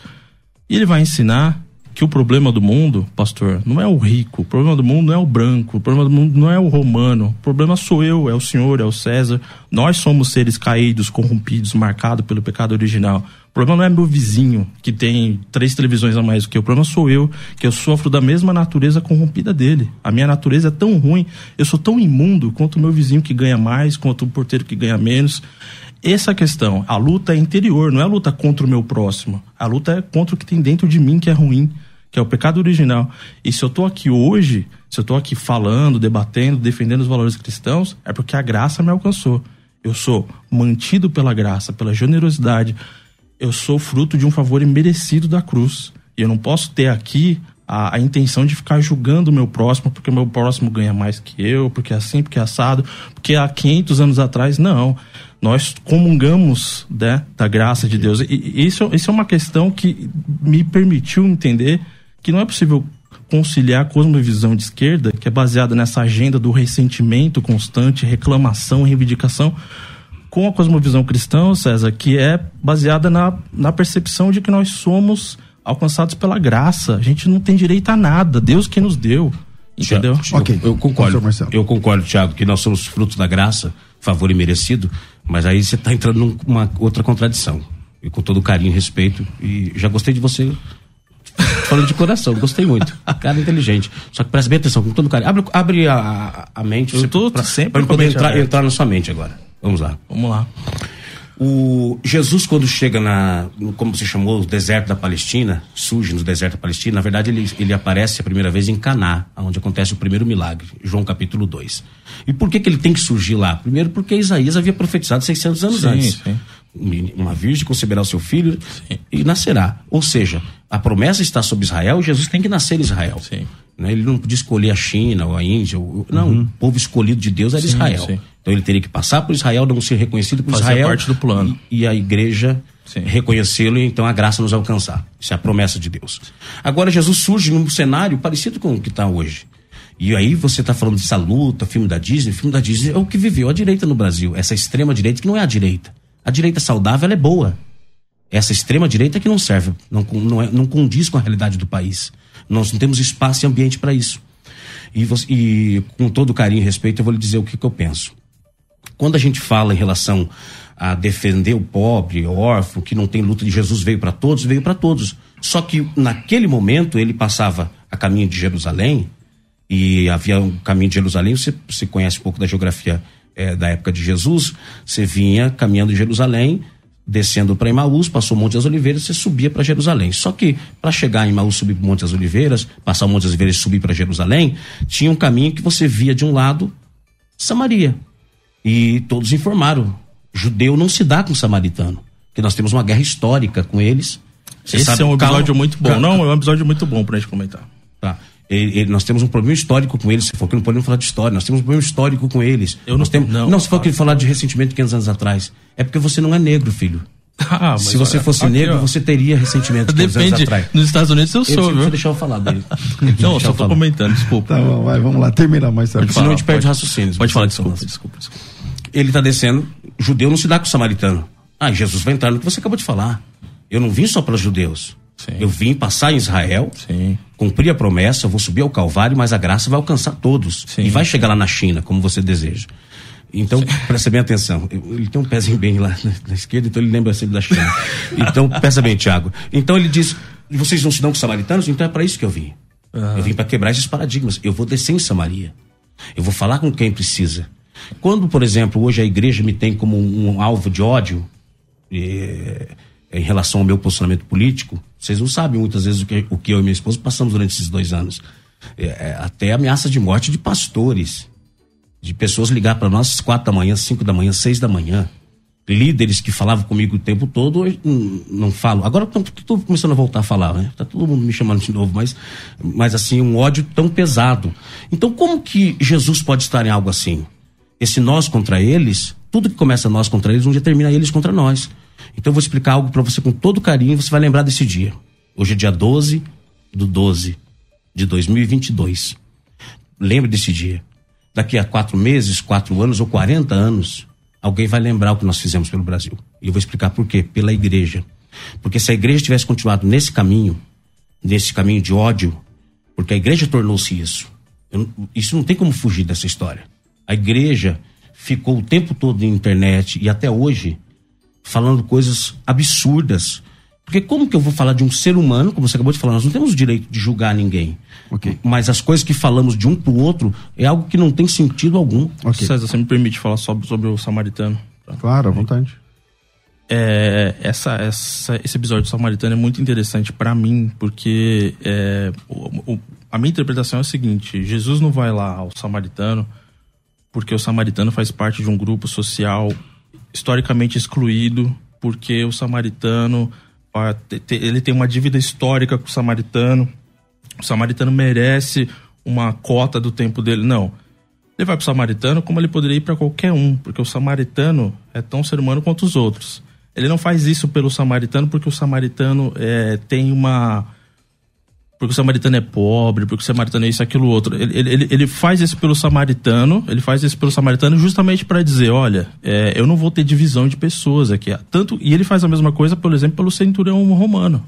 E ele vai ensinar que o problema do mundo, pastor, não é o rico, o problema do mundo não é o branco, o problema do mundo não é o romano, o problema sou eu, é o senhor, é o César. Nós somos seres caídos, corrompidos, marcados pelo pecado original. O problema não é meu vizinho, que tem três televisões a mais do que eu. O problema sou eu, que eu sofro da mesma natureza corrompida dele. A minha natureza é tão ruim, eu sou tão imundo quanto o meu vizinho que ganha mais, quanto o porteiro que ganha menos. Essa questão. A luta é interior, não é a luta contra o meu próximo. A luta é contra o que tem dentro de mim que é ruim, que é o pecado original. E se eu tô aqui hoje, se eu tô aqui falando, debatendo, defendendo os valores cristãos, é porque a graça me alcançou. Eu sou mantido pela graça, pela generosidade. Eu sou fruto de um favor imerecido da cruz. E eu não posso ter aqui a, a intenção de ficar julgando o meu próximo, porque o meu próximo ganha mais que eu, porque é assim, porque é assado, porque há 500 anos atrás, não. Nós comungamos né, da graça de Deus. E, isso, isso é uma questão que me permitiu entender que não é possível conciliar a cosmovisão de esquerda, que é baseada nessa agenda do ressentimento constante, reclamação, reivindicação, com a cosmovisão cristã, César, que é baseada na, na percepção de que nós somos alcançados pela graça. A gente não tem direito a nada, Deus que nos deu. Entendeu? Eu, Ok. eu concordo. Professor Marcelo. Eu concordo, Thiago, que nós somos frutos da graça, favor imerecido, mas aí você está entrando numa outra contradição. E com todo carinho e respeito. E já gostei de você Falando de coração, gostei muito. Cara inteligente. Só que presta bem atenção, com todo carinho. Abre, abre a, a mente. Eu tô pra, sempre pra a poder entrar, entrar na sua mente agora. Vamos lá. Vamos lá. O Jesus, quando chega na, como você chamou, o deserto da Palestina, surge no deserto da Palestina, na verdade ele, ele aparece a primeira vez em Caná, onde acontece o primeiro milagre, João capítulo 2. E por que que ele tem que surgir lá? Primeiro porque Isaías havia profetizado 600 anos Sim, antes. sim. Uma virgem conceberá o seu filho e nascerá. Ou seja, a promessa está sobre Israel e Jesus tem que nascer em Israel. Sim. Né? Ele não podia escolher a China ou a Índia. Ou, não, o povo escolhido de Deus era Uhum. Sim, Israel. sim. Então ele teria que passar por Israel, não ser reconhecido por Fazia Israel. parte do plano. E, e a igreja reconhecê-lo e então a graça nos alcançar. Isso é a promessa de Deus. Agora Jesus surge num cenário parecido com o que está hoje. E aí você está falando dessa luta, filme da Disney, filme da Disney é o que viveu a direita no Brasil. Essa extrema direita que não é a direita. A direita saudável é boa. Essa extrema direita que não serve, não, não, é- não condiz com a realidade do país. Nós não temos espaço e ambiente para isso. E, você- e com todo carinho e respeito, eu vou lhe dizer o que, que eu penso. Quando a gente fala em relação a defender o pobre, o órfão, que não tem luta de Jesus veio para todos, veio para todos. Só que naquele momento ele passava a caminho de Jerusalém e havia um caminho de Jerusalém. Você, você conhece um pouco da geografia eh, da época de Jesus. Você vinha caminhando de Jerusalém, descendo para Emaús, passou Monte das Oliveiras, você subia para Jerusalém. Só que para chegar em Emaús, subir para Monte das Oliveiras, passar o Monte das Oliveiras e subir para Jerusalém, tinha um caminho que você via de um lado Samaria. E todos informaram: judeu não se dá com samaritano. Porque nós temos uma guerra histórica com eles. Você Esse sabe- é um episódio calma, muito bom. calma, Não, é um episódio muito bom pra gente comentar. Tá. Ele- ele- nós temos um problema histórico com eles. Você falou que não podemos falar de história. Nós temos um problema histórico com eles. Eu nós não- temos, não, não, você falou que falar de ressentimento de 500 anos atrás. É porque você não é negro, filho. Ah, mas Se você olha, fosse aqui, negro, ó. você teria ressentimento de 500 anos Depende. atrás. Nos Estados Unidos eu sou, deixa eu viu? deixar eu falar dele. (laughs) Não, só tô comentando, desculpa. Tá bom, vai, vamos lá, termina mais tarde. Senão a gente perde raciocínios. Pode falar, Você desculpa, desculpa, desculpa. Ele está descendo, judeu não se dá com o samaritano. Ah, Jesus vai entrar no que você acabou de falar. Eu não vim só para os judeus. Sim. Eu vim passar em Israel, Sim. cumprir a promessa, vou subir ao Calvário, mas a graça vai alcançar todos. Sim. E vai chegar lá na China, como você deseja. Então, presta bem atenção. Ele tem um pezinho bem lá na, na esquerda, então ele lembra sempre da China. (laughs) Então, presta bem, Tiago. Então ele diz: vocês não se dão com os samaritanos? Então é para isso que eu vim. Eu vim para quebrar esses paradigmas. Eu vou descer em Samaria. Eu vou falar com quem precisa. Quando, por exemplo, hoje a igreja me tem como um, um alvo de ódio, eh, em relação ao meu posicionamento político, vocês não sabem muitas vezes o que, o que eu e minha esposa passamos durante esses dois anos. É, é, até ameaça de morte de pastores, de pessoas ligar para nós às quatro da manhã, cinco da manhã, seis da manhã. Líderes que falavam comigo o tempo todo, hoje não, falam. Agora estou começando a voltar a falar, né? Tá todo mundo me chamando de novo, mas, mas assim, um ódio tão pesado. Então, como que Jesus pode estar em algo assim? Esse nós contra eles, tudo que começa nós contra eles, um dia termina eles contra nós. Então eu vou explicar algo para você com todo carinho, você vai lembrar desse dia. Hoje é dia 12 do 12 de 2022. Lembre desse dia. Daqui a quatro meses, quatro anos ou 40 anos, alguém vai lembrar o que nós fizemos pelo Brasil. E eu vou explicar por quê. Pela igreja. Porque se a igreja tivesse continuado nesse caminho, nesse caminho de ódio, porque a igreja tornou-se isso. Eu isso não tem como fugir dessa história. A igreja ficou o tempo todo na internet e até hoje falando coisas absurdas. Porque como que eu vou falar de um ser humano, como você acabou de falar, nós não temos o direito de julgar ninguém. Ok. Mas as coisas que falamos de um pro outro é algo que não tem sentido algum. Ok. César, você me permite falar sobre, sobre o samaritano? Claro, à vontade. É, essa, essa, esse episódio do Samaritano é muito interessante pra mim, porque é, o- o- a minha interpretação é a seguinte: Jesus não vai lá ao Samaritano porque o Samaritano faz parte de um grupo social historicamente excluído, porque o Samaritano ele tem uma dívida histórica com o Samaritano, o Samaritano merece uma cota do tempo dele. Não. Ele vai pro Samaritano como ele poderia ir para qualquer um, porque o Samaritano é tão ser humano quanto os outros. Ele não faz isso pelo Samaritano porque o Samaritano é, tem uma. Porque o Samaritano é pobre, porque o Samaritano é isso, aquilo, outro. Ele, ele- ele, faz isso pelo Samaritano, ele faz isso pelo Samaritano justamente para dizer: olha, é, eu não vou ter divisão de pessoas aqui. Tanto, e ele faz a mesma coisa, por exemplo, pelo centurião romano.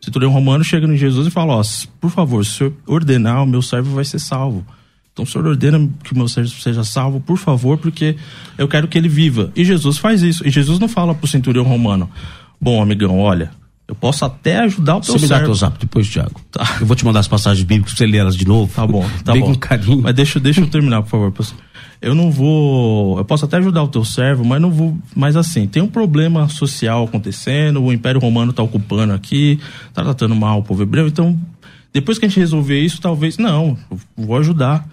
O centurião romano chega em Jesus e fala: ó, por favor, se senhor ordenar, o meu servo vai ser salvo. Então o senhor ordena que o meu servo seja salvo, por favor, porque eu quero que ele viva. E Jesus faz isso. E Jesus não fala pro centurião romano: bom, amigão, olha, Eu posso até ajudar o teu Você me dá servo. teu zap depois, Thiago. Tá. Eu vou te mandar as passagens bíblicas pra você ler elas de novo. Tá bom, tá Bem bom. com carinho. Mas deixa, deixa eu terminar, por favor, pastor. Eu não vou. Eu posso até ajudar o teu servo, mas não vou. Mas assim, tem um problema social acontecendo, o Império Romano tá ocupando aqui, tá tratando mal o povo hebreu, então, depois que a gente resolver isso, talvez. Não, vou ajudar.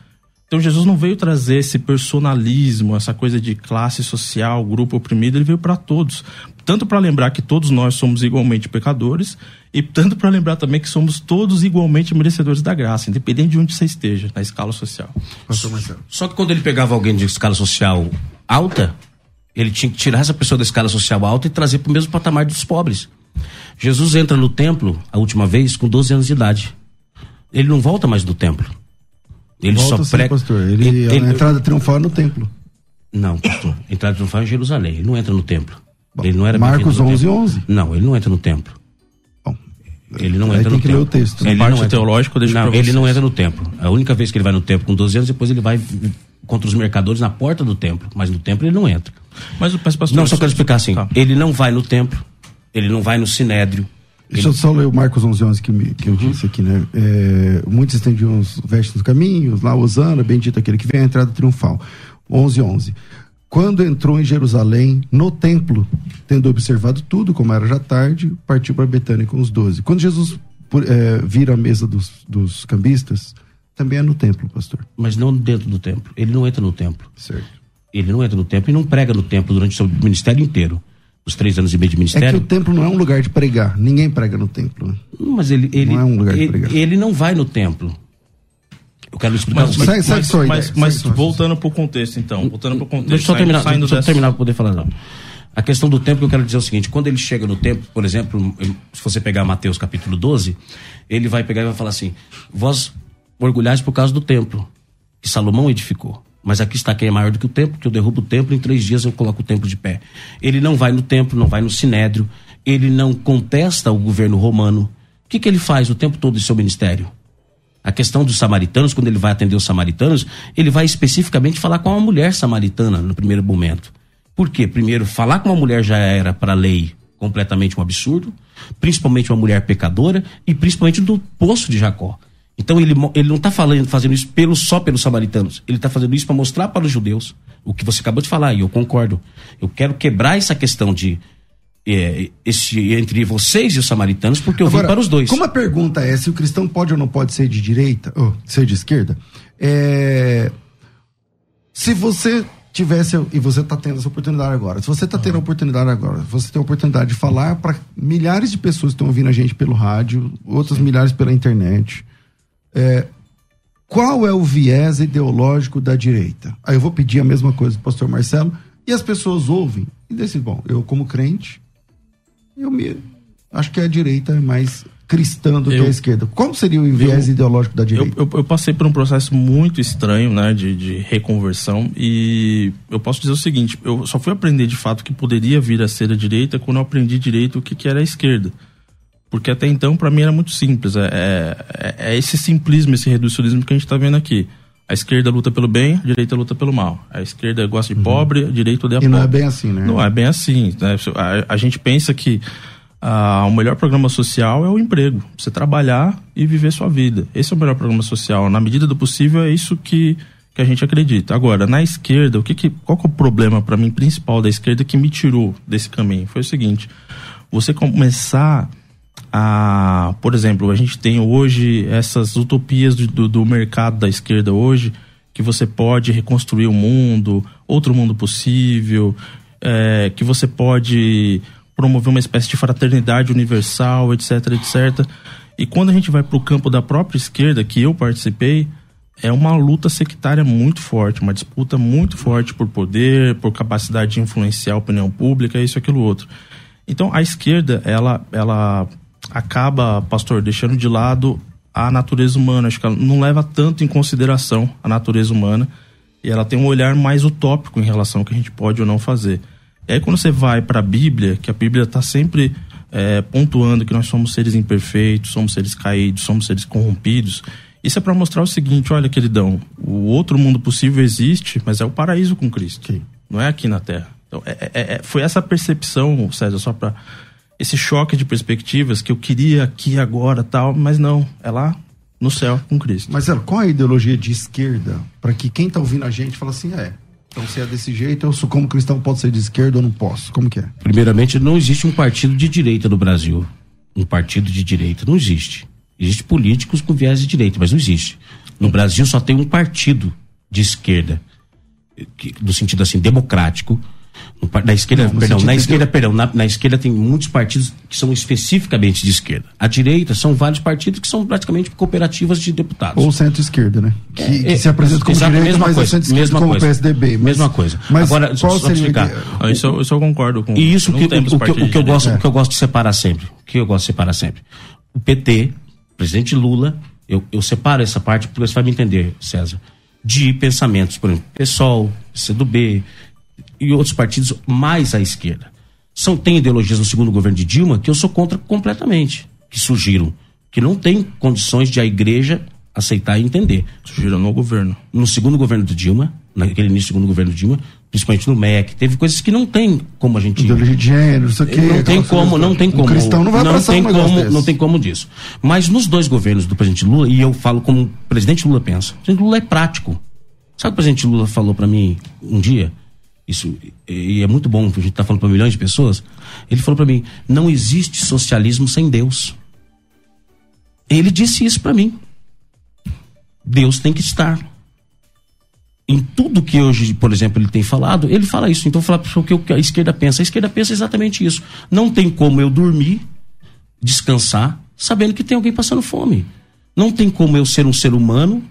Então Jesus não veio trazer esse personalismo, essa coisa de classe social, grupo oprimido, ele veio para todos. Tanto para lembrar que todos nós somos igualmente pecadores, e tanto para lembrar também que somos todos igualmente merecedores da graça, independente de onde você esteja na escala social. Pastor Marcelo. Só que quando ele pegava alguém de escala social alta, ele tinha que tirar essa pessoa da escala social alta e trazer para o mesmo patamar dos pobres. Jesus entra no templo a última vez com 12 anos de idade. Ele não volta mais do templo. Ele Volta só sim, prega. pastor. Ele, ele- a entrada triunfal é no templo. Não, pastor. Entrada triunfal é em Jerusalém. Ele não entra no templo. Bom, ele não era Marcos bem-vindo no 11, templo. 11. Não, ele não entra no templo. Bom, Ele não entra tem no que templo. ler o texto. né? Ele Parte não eu deixo não, ele vocês. não entra no templo. A única vez que ele vai no templo com 12 anos, depois ele vai contra os mercadores na porta do templo. Mas no templo ele não entra. Mas o pastor. Não, só quero explicar assim. Tá. Ele não vai no templo, ele não vai no sinédrio. Deixa eu só ler o Marcos 11, 11 que, me- que eu disse aqui, né? É, muitos estendiam os vestes nos caminhos, lá, Osana, bendito aquele que vem à entrada triunfal. 11, 11. Quando entrou em Jerusalém, no templo, tendo observado tudo, como era já tarde, partiu para Betânia com os doze. Quando Jesus por- é, vira a mesa dos, dos cambistas, também é no templo, pastor. Mas não dentro do templo. Ele não entra no templo. Certo. Ele não entra no templo e não prega no templo durante o seu ministério inteiro. Os três anos e meio de É que ministério. o templo não é um lugar de pregar. Ninguém prega no templo. né? Mas ele, ele, Não é um lugar de ele, pregar. ele não vai no templo. Eu quero explicar Mas, o mas, ideia, mas, segue mas sua voltando pro contexto, então. Voltando pro contexto. Deixa eu só terminar, saindo deixa eu dessa- terminar para poder falar. Não. A questão do templo que eu quero dizer é o seguinte: quando ele chega no templo, por exemplo, se você pegar Mateus capítulo 12, ele vai pegar e vai falar assim: Vós orgulhais por causa do templo que Salomão edificou. Mas aqui está quem é maior do que o templo, que eu derrubo o templo, em três dias eu coloco o templo de pé. Ele não vai no templo, não vai no sinédrio, ele não contesta o governo romano. O que, que ele faz o tempo todo em seu ministério? A questão dos samaritanos, quando ele vai atender os samaritanos, ele vai especificamente falar com uma mulher samaritana no primeiro momento. Por quê? Primeiro, falar com uma mulher já era para a lei completamente um absurdo, principalmente uma mulher pecadora e principalmente do poço de Jacó. Então ele, ele não está fazendo isso pelo, só pelos samaritanos, ele está fazendo isso para mostrar para os judeus o que você acabou de falar, e eu concordo. Eu quero quebrar essa questão de eh, esse, entre vocês e os samaritanos, porque eu vim para os dois. Como a pergunta é se o cristão pode ou não pode ser de direita, ou ser de esquerda, é, se você tivesse, e você está tendo essa oportunidade agora, se você está tendo a oportunidade agora, você tem a oportunidade de falar para milhares de pessoas que estão ouvindo a gente pelo rádio, outras milhares pela internet, é, qual é o viés ideológico da direita? Aí eu vou pedir a mesma coisa do pastor Marcelo, e as pessoas ouvem e decidem, bom, eu como crente, eu me acho que a direita é mais cristã do que Eu- a esquerda. Qual seria o viés eu- ideológico da Eu, direita? eu, eu passei por um processo muito estranho, né, de, de reconversão e eu posso dizer o seguinte, eu só fui aprender de fato que poderia vir a ser a direita quando eu aprendi direito o que, que era a esquerda. Porque até então, para mim, era muito simples. É, é, é esse simplismo, esse reducionismo que a gente está vendo aqui. A esquerda luta pelo bem, a direita luta pelo mal. A esquerda gosta de pobre, a direita odeia Uhum. E não é pobre. bem assim, né? Não é bem assim. né? A, a gente pensa que ah, o melhor programa social é o emprego. Você trabalhar e viver sua vida. Esse é o melhor programa social. Na medida do possível, é isso que, que a gente acredita. Agora, na esquerda, o que que, qual que é o problema para mim principal da esquerda que me tirou desse caminho? Foi o seguinte: você começar a. Por exemplo, a gente tem hoje essas utopias do, do, do mercado da esquerda hoje, que você pode reconstruir o mundo, outro mundo possível, é, que você pode promover uma espécie de fraternidade universal, etc, etc. E quando a gente vai para o campo da própria esquerda, que eu participei, é uma luta sectária muito forte, uma disputa muito forte por poder, por capacidade de influenciar a opinião pública, isso, aquilo, outro. Então, a esquerda, ela, ela acaba, pastor, deixando de lado a natureza humana. Acho que ela não leva tanto em consideração a natureza humana e ela tem um olhar mais utópico em relação ao que a gente pode ou não fazer. E aí, quando você vai para a Bíblia, que a Bíblia está sempre é, pontuando que nós somos seres imperfeitos, somos seres caídos, somos seres corrompidos, isso é para mostrar o seguinte: olha, queridão, o outro mundo possível existe, mas é o paraíso com Cristo, Sim. não é aqui na Terra. Então, é, é- é- foi essa percepção, César, só para esse choque de perspectivas que eu queria aqui agora tal, mas não, é lá no céu com Cristo. Mas qual é a ideologia de esquerda para que quem está ouvindo a gente fala assim, é, então se é desse jeito, eu sou como cristão posso ser de esquerda ou não posso? Como que é? Primeiramente, não existe um partido de direita no Brasil. Um partido de direita não existe. Existe políticos com viés de direita, mas não existe. No Brasil só tem um partido de esquerda, que, no sentido assim democrático, na esquerda, não, perdão, na esquerda, perdão, na, na, esquerda tem muitos partidos que são especificamente de esquerda. A direita são vários partidos que são praticamente cooperativas de deputados. Ou centro-esquerda, né? Que, é, que se apresenta como direita, mesma mas coisa, é mesma como coisa, PSDB. Mas, mesma coisa. Mas Agora, qual só seria explicar. Ah, isso, eu, isso eu concordo com. E isso que, o, o, que, o que eu gosto, é. o que eu gosto de separar sempre, o que eu gosto de separar sempre. O PT, presidente Lula, eu, eu separo essa parte porque você vai me entender, César, de pensamentos, por exemplo, PSOL, CDB, e outros partidos mais à esquerda. São, tem ideologias no segundo governo de Dilma que eu sou contra completamente, que surgiram, que não tem condições de a igreja aceitar e entender. Surgiram no governo. No segundo governo de Dilma, naquele início do segundo governo de Dilma, principalmente no MEC, teve coisas que não tem como a gente. Ideologia de gênero, isso aqui. Não tem como, não tem como. Um cristão não vai não tem um como, desse. Não tem como disso. Mas nos dois governos do presidente Lula, e eu falo como o presidente Lula pensa, o presidente Lula é prático. Sabe o que o presidente Lula falou para mim um dia? Isso e é muito bom, a gente está falando para milhões de pessoas. Ele falou para mim: não existe socialismo sem Deus. Ele disse isso para mim. Deus tem que estar. Em tudo que hoje, por exemplo, ele tem falado, ele fala isso. Então, falar o que a esquerda pensa. A esquerda pensa exatamente isso. Não tem como eu dormir, descansar, sabendo que tem alguém passando fome. Não tem como eu ser um ser humano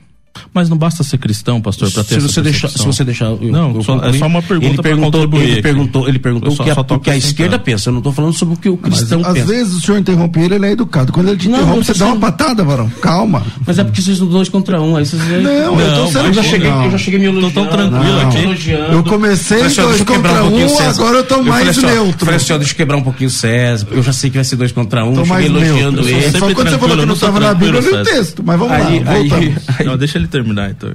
mas não basta ser cristão, pastor, para ter se você deixar, Se você deixar. Eu, não, eu só, é só uma pergunta ele perguntou, ele perguntou, ele perguntou o que, a, o que a esquerda pensa. Eu não estou falando sobre o que o cristão mas, pensa. Às vezes o senhor interrompe ele, ele é educado. Quando ele te não, interrompe, você dá uma patada, varão. Calma. Mas é porque vocês são dois contra um. Aí vocês... Não, não, eu, tô sendo... eu, já cheguei, eu já cheguei me elogiando. Tô tão tranquilo aqui. Eu comecei dois contra um, agora eu tô mais neutro. Falei assim, deixa eu quebrar um pouquinho o César, eu já sei que vai ser dois contra um. Tô mais elogiando ele. Só quando você falou que não estava na Bíblia, eu li o texto. Mas vamos lá, Não, deixa ele terminar, então.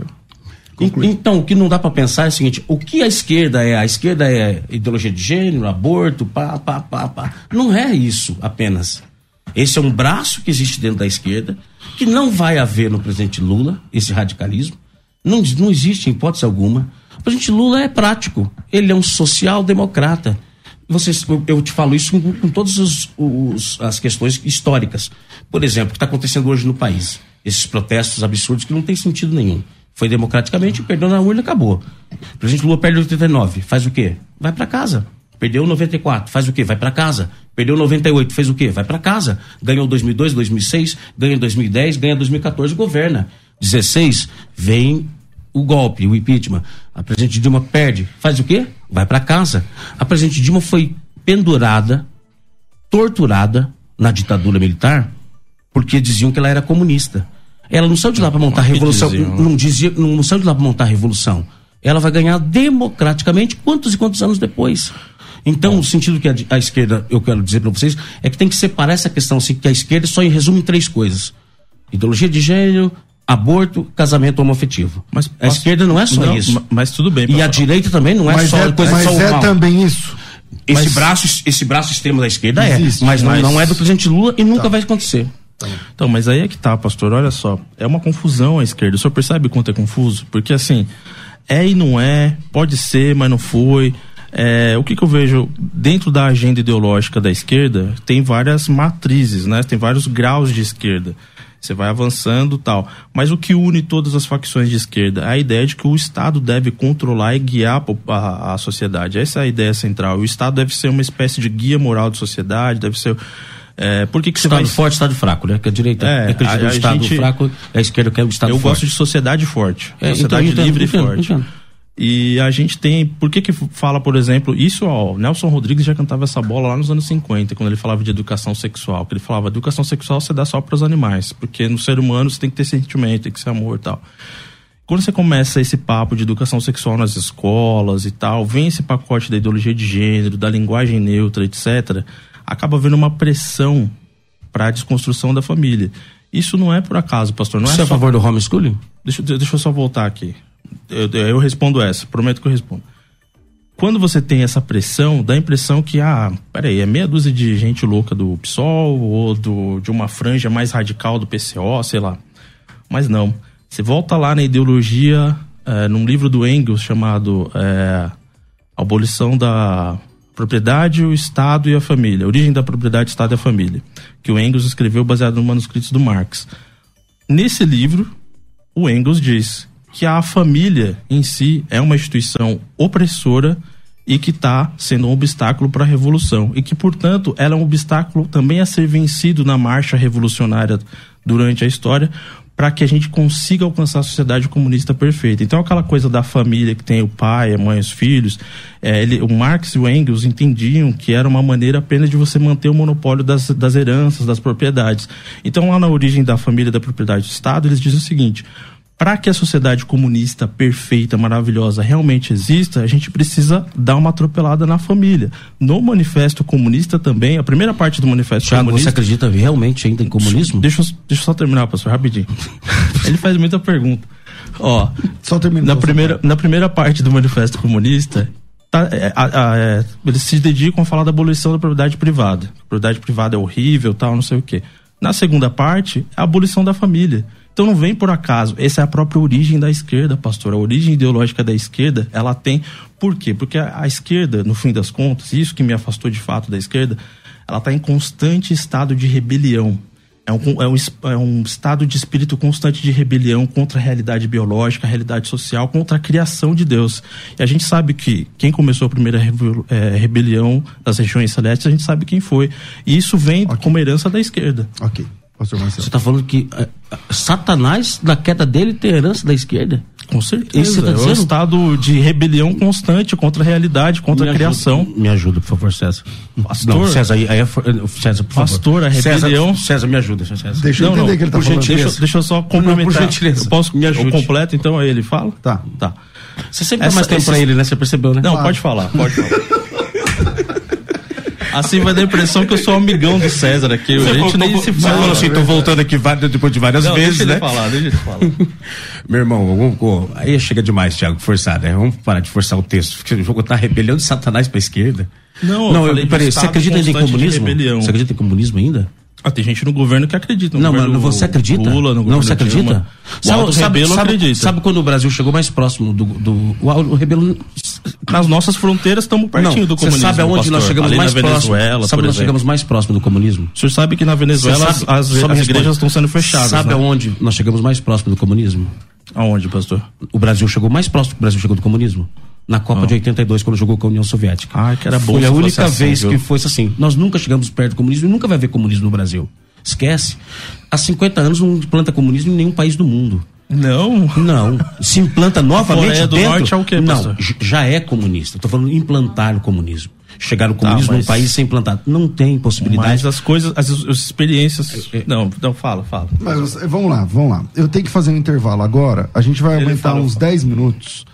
Então, o que não dá para pensar é o seguinte: o que a esquerda é? A esquerda é ideologia de gênero, aborto, pá, pá, pá, pá. Não é isso apenas. Esse é um braço que existe dentro da esquerda, que não vai haver no presidente Lula, esse radicalismo. Não, não existe em hipótese alguma. O presidente Lula é prático. Ele é um social-democrata. Vocês, eu, te falo isso com, com todas as questões históricas. Por exemplo, o que está acontecendo hoje no país. Esses protestos absurdos que não tem sentido nenhum. Foi democraticamente, perdeu na urna, acabou. O presidente Lula perde 89, faz o quê? Vai para casa. Perdeu 94, faz o quê? Vai para casa. Perdeu 98, fez o quê? Vai para casa. Ganhou 2002, 2006, ganha 2010, ganha 2014, governa. 16, vem o golpe, o impeachment. A presidente Dilma perde, faz o quê? Vai para casa. A presidente Dilma foi pendurada, torturada na ditadura militar, porque diziam que ela era comunista. Ela não saiu de lá para montar a revolução. Diziam, não, dizia, não saiu de lá para montar a revolução. Ela vai ganhar democraticamente quantos e quantos anos depois. Então, Bom. o sentido que a, a, esquerda, eu quero dizer para vocês, é que tem que separar essa questão, assim, que a esquerda só resume em três coisas: ideologia de gênero, aborto, casamento homoafetivo. Mas a esquerda não é só não, isso. Mas tudo bem. E a direita também não é mas só é, coisa mas só é mal. também isso. Esse mas... braço, esse braço extremo da esquerda é, Existe, é, mas, mas, Não, não é do presidente Lula e nunca tá. vai acontecer. Então, mas aí é que tá, pastor. Olha só, é uma confusão à esquerda. O senhor percebe quanto é confuso? Porque assim, é e não é, pode ser, mas não foi. É, o que, que eu vejo dentro da agenda ideológica da esquerda tem várias matrizes, né? Tem vários graus de esquerda. Você vai avançando tal. Mas o que une todas as facções de esquerda é a ideia de que o Estado deve controlar e guiar a, a, a sociedade. Essa é a ideia central. O Estado deve ser uma espécie de guia moral da sociedade, deve ser é, por que, que Estado vai... forte, Estado fraco, né? Que a direita é, acredita no Estado gente... fraco, a esquerda quer o Estado eu forte. Eu gosto de sociedade forte. É, sociedade então, livre entendo, e forte. Entendo. E a gente tem. Por que, que fala, por exemplo, isso, ó, Nelson Rodrigues já cantava essa bola lá nos anos 50, quando ele falava de educação sexual. Que ele falava, educação sexual você dá só para os animais, porque no ser humano você tem que ter sentimento, tem que ser amor e tal. Quando você começa esse papo de educação sexual nas escolas e tal, vem esse pacote da ideologia de gênero, da linguagem neutra, etc acaba havendo uma pressão para a desconstrução da família. Isso não é por acaso, pastor. Não Você é, é a favor do homeschooling? Deixa, deixa eu só voltar aqui. Eu, eu respondo essa, prometo que eu respondo. quando você tem essa pressão, dá a impressão que, ah, peraí, é meia dúzia de gente louca do PSOL ou do, de uma franja mais radical do PCO, sei lá. Mas não. Você volta lá na ideologia, é, num livro do Engels chamado é, Abolição da Propriedade, o Estado e a Família. Origem da Propriedade, Estado e a Família. Que o Engels escreveu baseado nos manuscritos do Marx. Nesse livro, o Engels diz que a família em si é uma instituição opressora e que está sendo um obstáculo para a revolução e que, portanto, ela é um obstáculo também a ser vencido na marcha revolucionária durante a história para que a gente consiga alcançar a sociedade comunista perfeita. Então, aquela coisa da família que tem o pai, a mãe, os filhos, é, ele, o Marx e o Engels entendiam que era uma maneira apenas de você manter o monopólio das, das heranças, das propriedades. Então, lá na origem da família, da propriedade do Estado, eles dizem o seguinte: para que a sociedade comunista perfeita, maravilhosa realmente exista, a gente precisa dar uma atropelada na família. No manifesto comunista também, a primeira parte do manifesto Thiago, comunista. você acredita realmente ainda em comunismo? Deixa, eu- deixa eu só terminar, pastor, rapidinho. (laughs) Ele faz muita pergunta. Ó, Só termina. na primeira, na primeira parte do manifesto comunista, tá, é, é, eles se dedicam a falar da abolição da propriedade privada. A propriedade privada é horrível, tal, não sei o quê. Na segunda parte, é a abolição da família. Então não vem por acaso. Essa é a própria origem da esquerda, pastor. A origem ideológica da esquerda, ela tem. Por quê? Porque a, a esquerda, no fim das contas, isso que me afastou de fato da esquerda, ela está em constante estado de rebelião. É um, é, um, é um estado de espírito constante de rebelião contra a realidade biológica, a realidade social, contra a criação de Deus. E a gente sabe que quem começou a primeira eh, rebelião das regiões celestes, a gente sabe quem foi. E isso vem como herança da esquerda. Ok, pastor Marcelo. Você está falando que eh, Satanás, na queda dele, tem herança da esquerda? Com certeza. Tá é um estado de rebelião constante contra a realidade, contra Me a criação. Ajuda, me ajuda, por favor, César. Pastor? Não, César, aí, aí é, for- César, por favor. Pastor, a rebelião- César, César, me ajuda, César. Deixa eu Não, entender não, o que ele tá por falando. gentileza. Deixa, deixa eu só complementar. por gentileza, Eu posso me ajude. Eu completo, então aí ele fala? Tá. Tá. Você sempre Essa- dá mais tempo esses- pra ele, né? Você percebeu, né? Não, Claro. pode falar, pode falar. (laughs) Assim vai dar a impressão que eu sou amigão do César aqui. A gente nem se Você fala. falou assim, tô voltando aqui depois de várias Não, vezes, deixa né? falar, deixa ele falar. (laughs) Meu irmão, vamos- aí chega demais, Thiago, forçar, né? Vamos parar de forçar o texto. Porque eu vou contar a rebelião de Satanás pra esquerda. Não, não eu eu, peraí, você acredita em comunismo? Você acredita em comunismo ainda? Ah, tem gente no governo que acredita. No não, mas você acredita? Lula, no não, você acredita? Dilma. O Aldo Rebelo sabe, acredita. sabe quando o Brasil chegou mais próximo do. do o, Aldo Rebelo. Nas nossas fronteiras estamos pertinho não, do você comunismo. sabe aonde pastor. nós chegamos Ali mais na próximo? Venezuela, sabe por nós chegamos mais próximo do comunismo? O senhor sabe que na Venezuela Você as, sabe- as, as responde. igrejas estão sendo fechadas. Sabe né? aonde nós chegamos mais próximo do comunismo? Aonde, pastor? O Brasil chegou mais próximo o Brasil chegou do comunismo? Na Copa de 82, quando jogou com a União Soviética. Ah, que era bom Foi a única assim, vez viu? que foi assim. Nós nunca chegamos perto do comunismo e nunca vai haver comunismo no Brasil. Esquece. Há 50 anos não implanta comunismo em nenhum país do mundo. Não. Não. Se implanta novamente do dentro... Norte é o quê, Não, pastor? já é comunista. Estou falando implantar o comunismo. Chegar o comunismo Tá, mas- num país sem implantar. Não tem possibilidade. Mas as coisas, as, as experiências. É, Não, não, fala, fala. Mas vamos lá, vamos lá. Eu tenho que fazer um intervalo agora. A gente vai Ele aumentar fala, uns fala. 10 minutos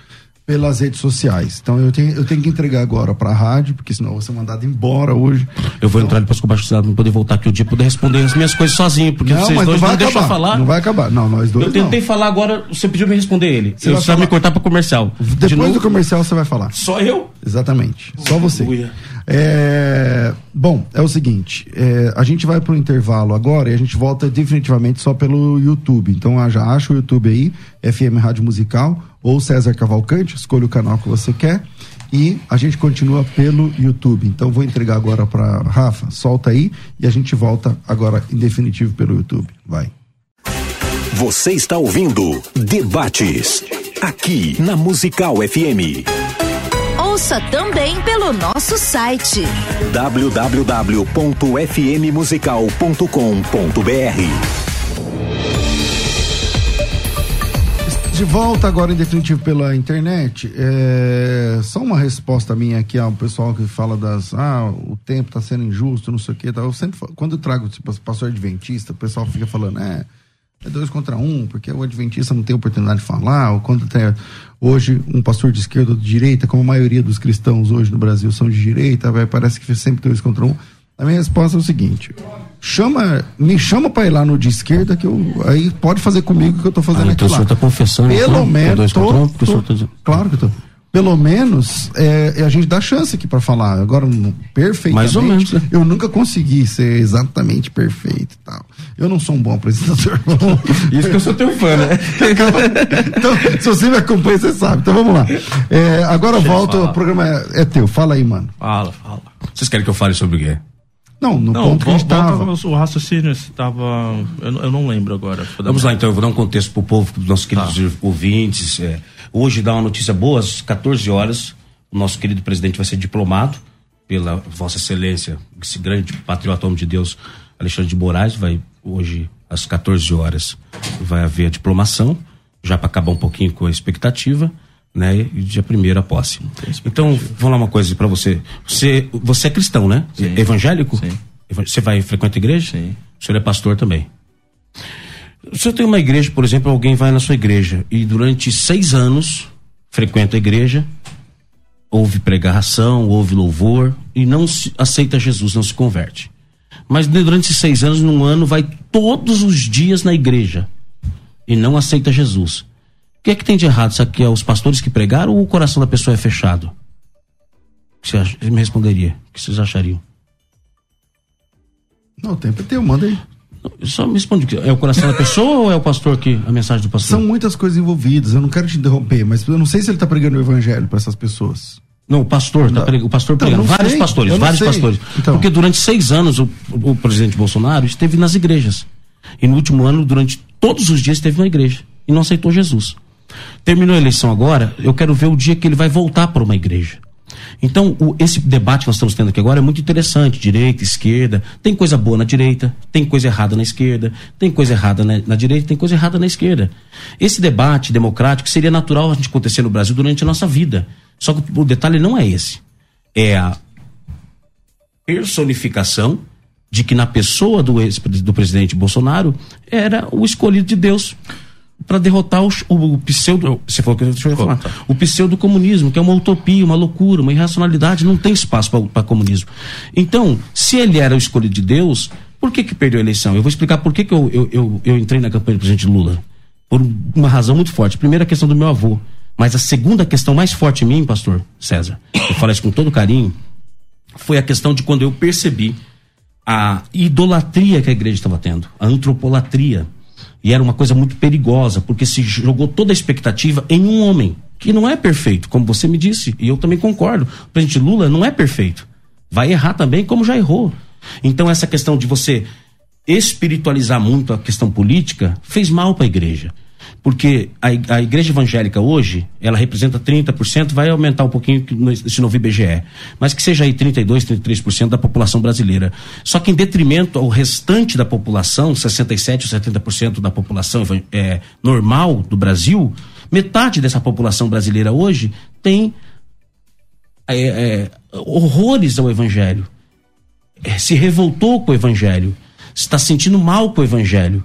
pelas redes sociais. Então eu tenho, eu tenho que entregar agora pra rádio, porque senão eu vou ser mandado embora hoje. Eu vou entrar depois com o baixo assinado, não poder voltar aqui o dia poder responder as minhas coisas sozinho, porque Não, vocês mas não dois vai não deixam falar. Não vai acabar. Não, nós dois Eu tentei não. falar agora, você pediu me responder ele. Você eu vai só me cortar pra comercial. De Depois novo? do comercial você vai falar. Só eu? Exatamente. Só você. É, bom, é o seguinte, é, a gente vai pro intervalo agora e a gente volta definitivamente só pelo YouTube. Então já acha o YouTube aí, FM Rádio Musical ou César Cavalcante, escolha o canal que você quer e a gente continua pelo YouTube. Então vou entregar agora para Rafa, solta aí e a gente volta agora em definitivo pelo YouTube. Vai. Você está ouvindo Debates, aqui na Musical FM. Ouça também pelo nosso site www.fmmusical.com.br. De volta agora em definitivo pela internet, é, só uma resposta minha aqui ao pessoal que fala das, ah, o tempo está sendo injusto, não sei o que, eu sempre, quando eu trago tipo, pastor adventista, o pessoal fica falando, é, é dois contra um, porque o adventista não tem oportunidade de falar, ou quando tem hoje um pastor de esquerda ou de direita, como a maioria dos cristãos hoje no Brasil são de direita, vai, parece que sempre dois contra um. A minha resposta é o seguinte: chama, me chama para ir lá no de esquerda que eu aí pode fazer comigo o que eu tô fazendo Ah, aqui então o lá. senhor tá confessando, Pelo então? É menos dois tô, contra um? Porque o tô- senhor tá dizendo- claro que eu tô. pelo menos é, a gente dá chance aqui para falar. Agora, perfeitamente, Mais ou menos, né? eu nunca consegui ser exatamente perfeito e tal. Eu não sou um bom apresentador. (laughs) Isso que eu sou teu fã, né? (laughs) então, se você me acompanha, você sabe. Então vamos lá. É, agora volta, o programa é, é, teu. Fala aí, mano. Fala, fala. Vocês querem que eu fale sobre o quê? Não, no não, ponto que a gente tava. O raciocínio estava. Eu, eu, não lembro agora. Vamos lá, então, eu vou dar um contexto para o povo, para os nossos queridos tá. ouvintes. É, hoje dá uma notícia boa, às 14 horas, o nosso querido presidente vai ser diplomado pela Vossa Excelência, esse grande patriota homem de Deus, Alexandre de Moraes, vai hoje às 14 horas vai haver a diplomação, já para acabar um pouquinho com a expectativa, né? E dia primeiro a posse. Então, vou lá uma coisa para você. Você você é cristão, né? Sim. Evangélico? Sim. Você vai frequenta a igreja? Sim. O senhor é pastor também. Se você tem uma igreja, por exemplo, alguém vai na sua igreja e durante seis anos frequenta a igreja, ouve pregação, ouve louvor e não se, aceita Jesus, não se converte. Mas durante esses seis anos, num ano, vai todos os dias na igreja e não aceita Jesus. O que é que tem de errado? Isso aqui é os pastores que pregaram ou o coração da pessoa é fechado? Você me responderia. O que vocês achariam? Não, o tempo é teu, manda aí. Só me responde, é o coração da pessoa ou é o pastor que a mensagem do pastor? São muitas coisas envolvidas, eu não quero te interromper, mas eu não sei se ele está pregando o evangelho para essas pessoas. Não, o pastor, tá pregando, o pastor então, pregando. Vários sei, pastores, vários sei. pastores. Então. Porque durante seis anos o, o, presidente Bolsonaro esteve nas igrejas. E no último ano, durante todos os dias, esteve na igreja. E não aceitou Jesus. Terminou a eleição agora, eu quero ver o dia que ele vai voltar para uma igreja. Então, o, esse debate que nós estamos tendo aqui agora é muito interessante. Direita, esquerda. Tem coisa boa na direita, tem coisa errada na esquerda, tem coisa errada na, na direita, tem coisa errada na esquerda. Esse debate democrático seria natural a gente acontecer no Brasil durante a nossa vida. Só que o detalhe não é esse. É a personificação de que na pessoa do, ex, do presidente Bolsonaro era o escolhido de Deus para derrotar o, o, pseudo. Você falou que deixa eu falar. O pseudo comunismo, que é uma utopia, uma loucura, uma irracionalidade, não tem espaço para comunismo. Então, se ele era o escolhido de Deus, por que, que perdeu a eleição? Eu vou explicar por que, que eu, eu, eu, eu entrei na campanha do presidente Lula. Por uma razão muito forte. Primeiro, a questão do meu avô. Mas a segunda questão mais forte em mim, pastor César, eu falo isso com todo carinho, foi a questão de quando eu percebi a idolatria que a igreja estava tendo, a antropolatria. E era uma coisa muito perigosa, porque se jogou toda a expectativa em um homem, que não é perfeito, como você me disse, e eu também concordo. O presidente Lula não é perfeito. Vai errar também, como já errou. Então, essa questão de você espiritualizar muito a questão política fez mal para a igreja porque a, a igreja evangélica hoje, ela representa 30%, vai aumentar um pouquinho nesse novo IBGE, mas que seja aí 32, 33% da população brasileira. Só que em detrimento ao restante da população, 67 ou 70% da população é, normal do Brasil, metade dessa população brasileira hoje tem é, é, horrores ao evangelho. Se revoltou com o evangelho, está sentindo mal com o evangelho.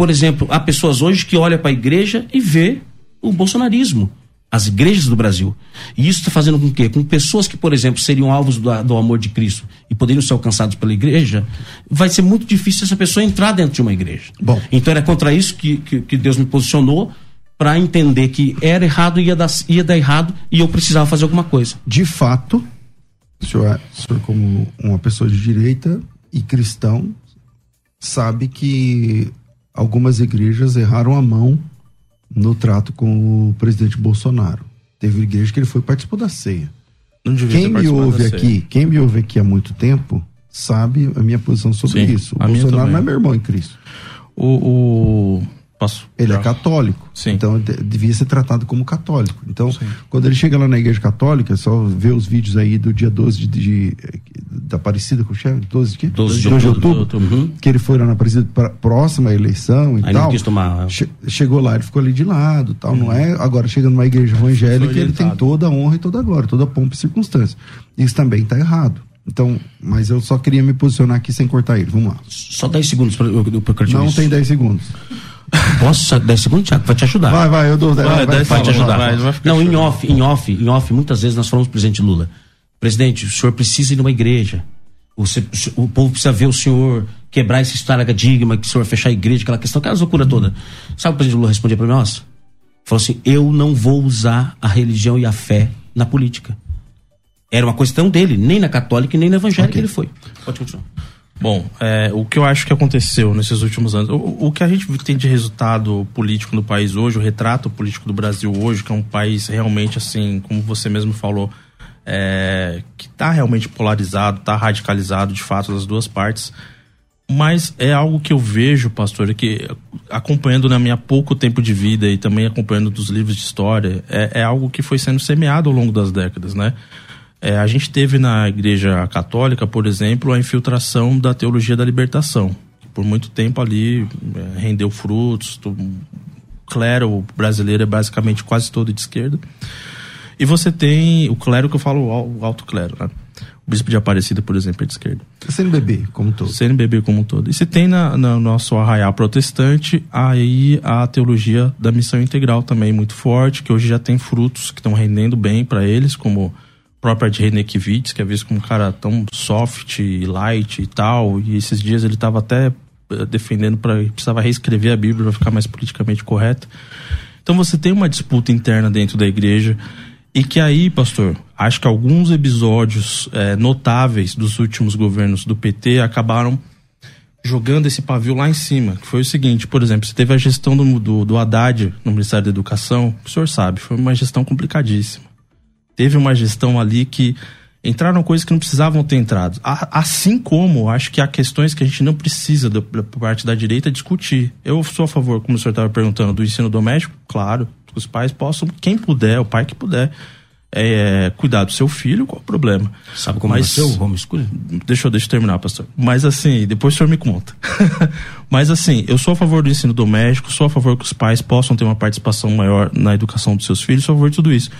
Por exemplo, há pessoas hoje que olham para a igreja e vê o bolsonarismo, as igrejas do Brasil. E isso está fazendo com que, com pessoas que, por exemplo, seriam alvos do, do, amor de Cristo e poderiam ser alcançados pela igreja, vai ser muito difícil essa pessoa entrar dentro de uma igreja. Bom. Então era contra isso que, que, que Deus me posicionou para entender que era errado, ia dar, ia dar errado e eu precisava fazer alguma coisa. De fato, o senhor, o senhor como uma pessoa de direita e cristão, sabe que algumas igrejas erraram a mão no trato com o presidente Bolsonaro. Teve igreja que ele foi participou da ceia. quem me ouve aqui, quem me ouve aqui há muito tempo, sabe a minha posição sobre Sim, isso. O Bolsonaro não é meu irmão em Cristo. O, o Posso? Ele é já. é católico. Sim. Então devia ser tratado como católico. Então, Sim. quando ele chega lá na igreja católica, só vê os vídeos aí do dia 12 de, de da Aparecida, com o chefe? 12 de quê? 12 de, 12 de outubro. outubro. Uhum. Que ele foi lá na Aparecida pra, próxima à eleição e aí tal. quis tomar. Che, chegou lá, ele ficou ali de lado tal. Uhum. Não é agora chegando numa igreja evangélica, ele tem toda a honra e toda a glória, toda a pompa e circunstância. Isso também está errado. Então, mas eu só queria me posicionar aqui sem cortar ele. Vamos lá. Só 10 segundos para eu, eu, Não tem 10 segundos. Posso? 10 segundos, Tiago, vai te ajudar. Vai, vai, eu dou 10 vai, vai, vai, te ajudar. Vai, não, em off, em off, em off, muitas vezes nós falamos pro presidente Lula, presidente, o senhor precisa ir numa igreja. O, o, povo precisa ver o senhor quebrar esse paradigma, que o senhor fechar a igreja, aquela questão, aquela loucura toda. Sabe o presidente Lula respondia para nós? Falou assim: eu não vou usar a religião e a fé na política. Era uma questão dele, nem na católica nem na evangélica okay. ele foi. Pode continuar. Bom, é, o que eu acho que aconteceu nesses últimos anos, o, o, que a gente tem de resultado político no país hoje, o retrato político do Brasil hoje, que é um país realmente assim, como você mesmo falou, é, que está realmente polarizado, está radicalizado de fato das duas partes, mas é algo que eu vejo, pastor, que acompanhando na minha pouco tempo de vida e também acompanhando dos livros de história, é, é algo que foi sendo semeado ao longo das décadas, né? É, a gente teve na Igreja Católica, por exemplo, a infiltração da teologia da libertação, que por muito tempo ali é, rendeu frutos. O clero brasileiro é basicamente quase todo de esquerda. E você tem o clero que eu falo, o alto clero, né? O bispo de Aparecida, por exemplo, é de esquerda. CNBB como um todo. CNBB como um todo. E você tem na, na nosso arraial protestante aí a teologia da missão integral também muito forte, que hoje já tem frutos que estão rendendo bem para eles, como própria de René Kivitz, que é visto como um cara tão soft, light e tal, e esses dias ele estava até eh, defendendo para precisava reescrever a Bíblia para ficar mais politicamente correto. Então você tem uma disputa interna dentro da igreja e que aí, pastor, acho que alguns episódios é, notáveis dos últimos governos do PT acabaram jogando esse pavio lá em cima. Que foi o seguinte, por exemplo, você teve a gestão do, do, do Haddad no Ministério da Educação, o senhor sabe, foi uma gestão complicadíssima teve uma gestão ali que entraram coisas que não precisavam ter entrado. Assim como acho que há questões que a gente não precisa da parte da direita discutir. Eu sou a favor, como o senhor estava perguntando, do ensino doméstico, claro, que os pais possam, quem puder, o pai que puder, é, cuidar do seu filho, qual o problema? Sabe como Mas, nasceu o homeschooling? Deixa eu, deixa eu terminar, pastor. Mas assim, depois o senhor me conta. (laughs) Mas assim, eu sou a favor do ensino doméstico, sou a favor que os pais possam ter uma participação maior na educação dos seus filhos, sou a favor de tudo isso.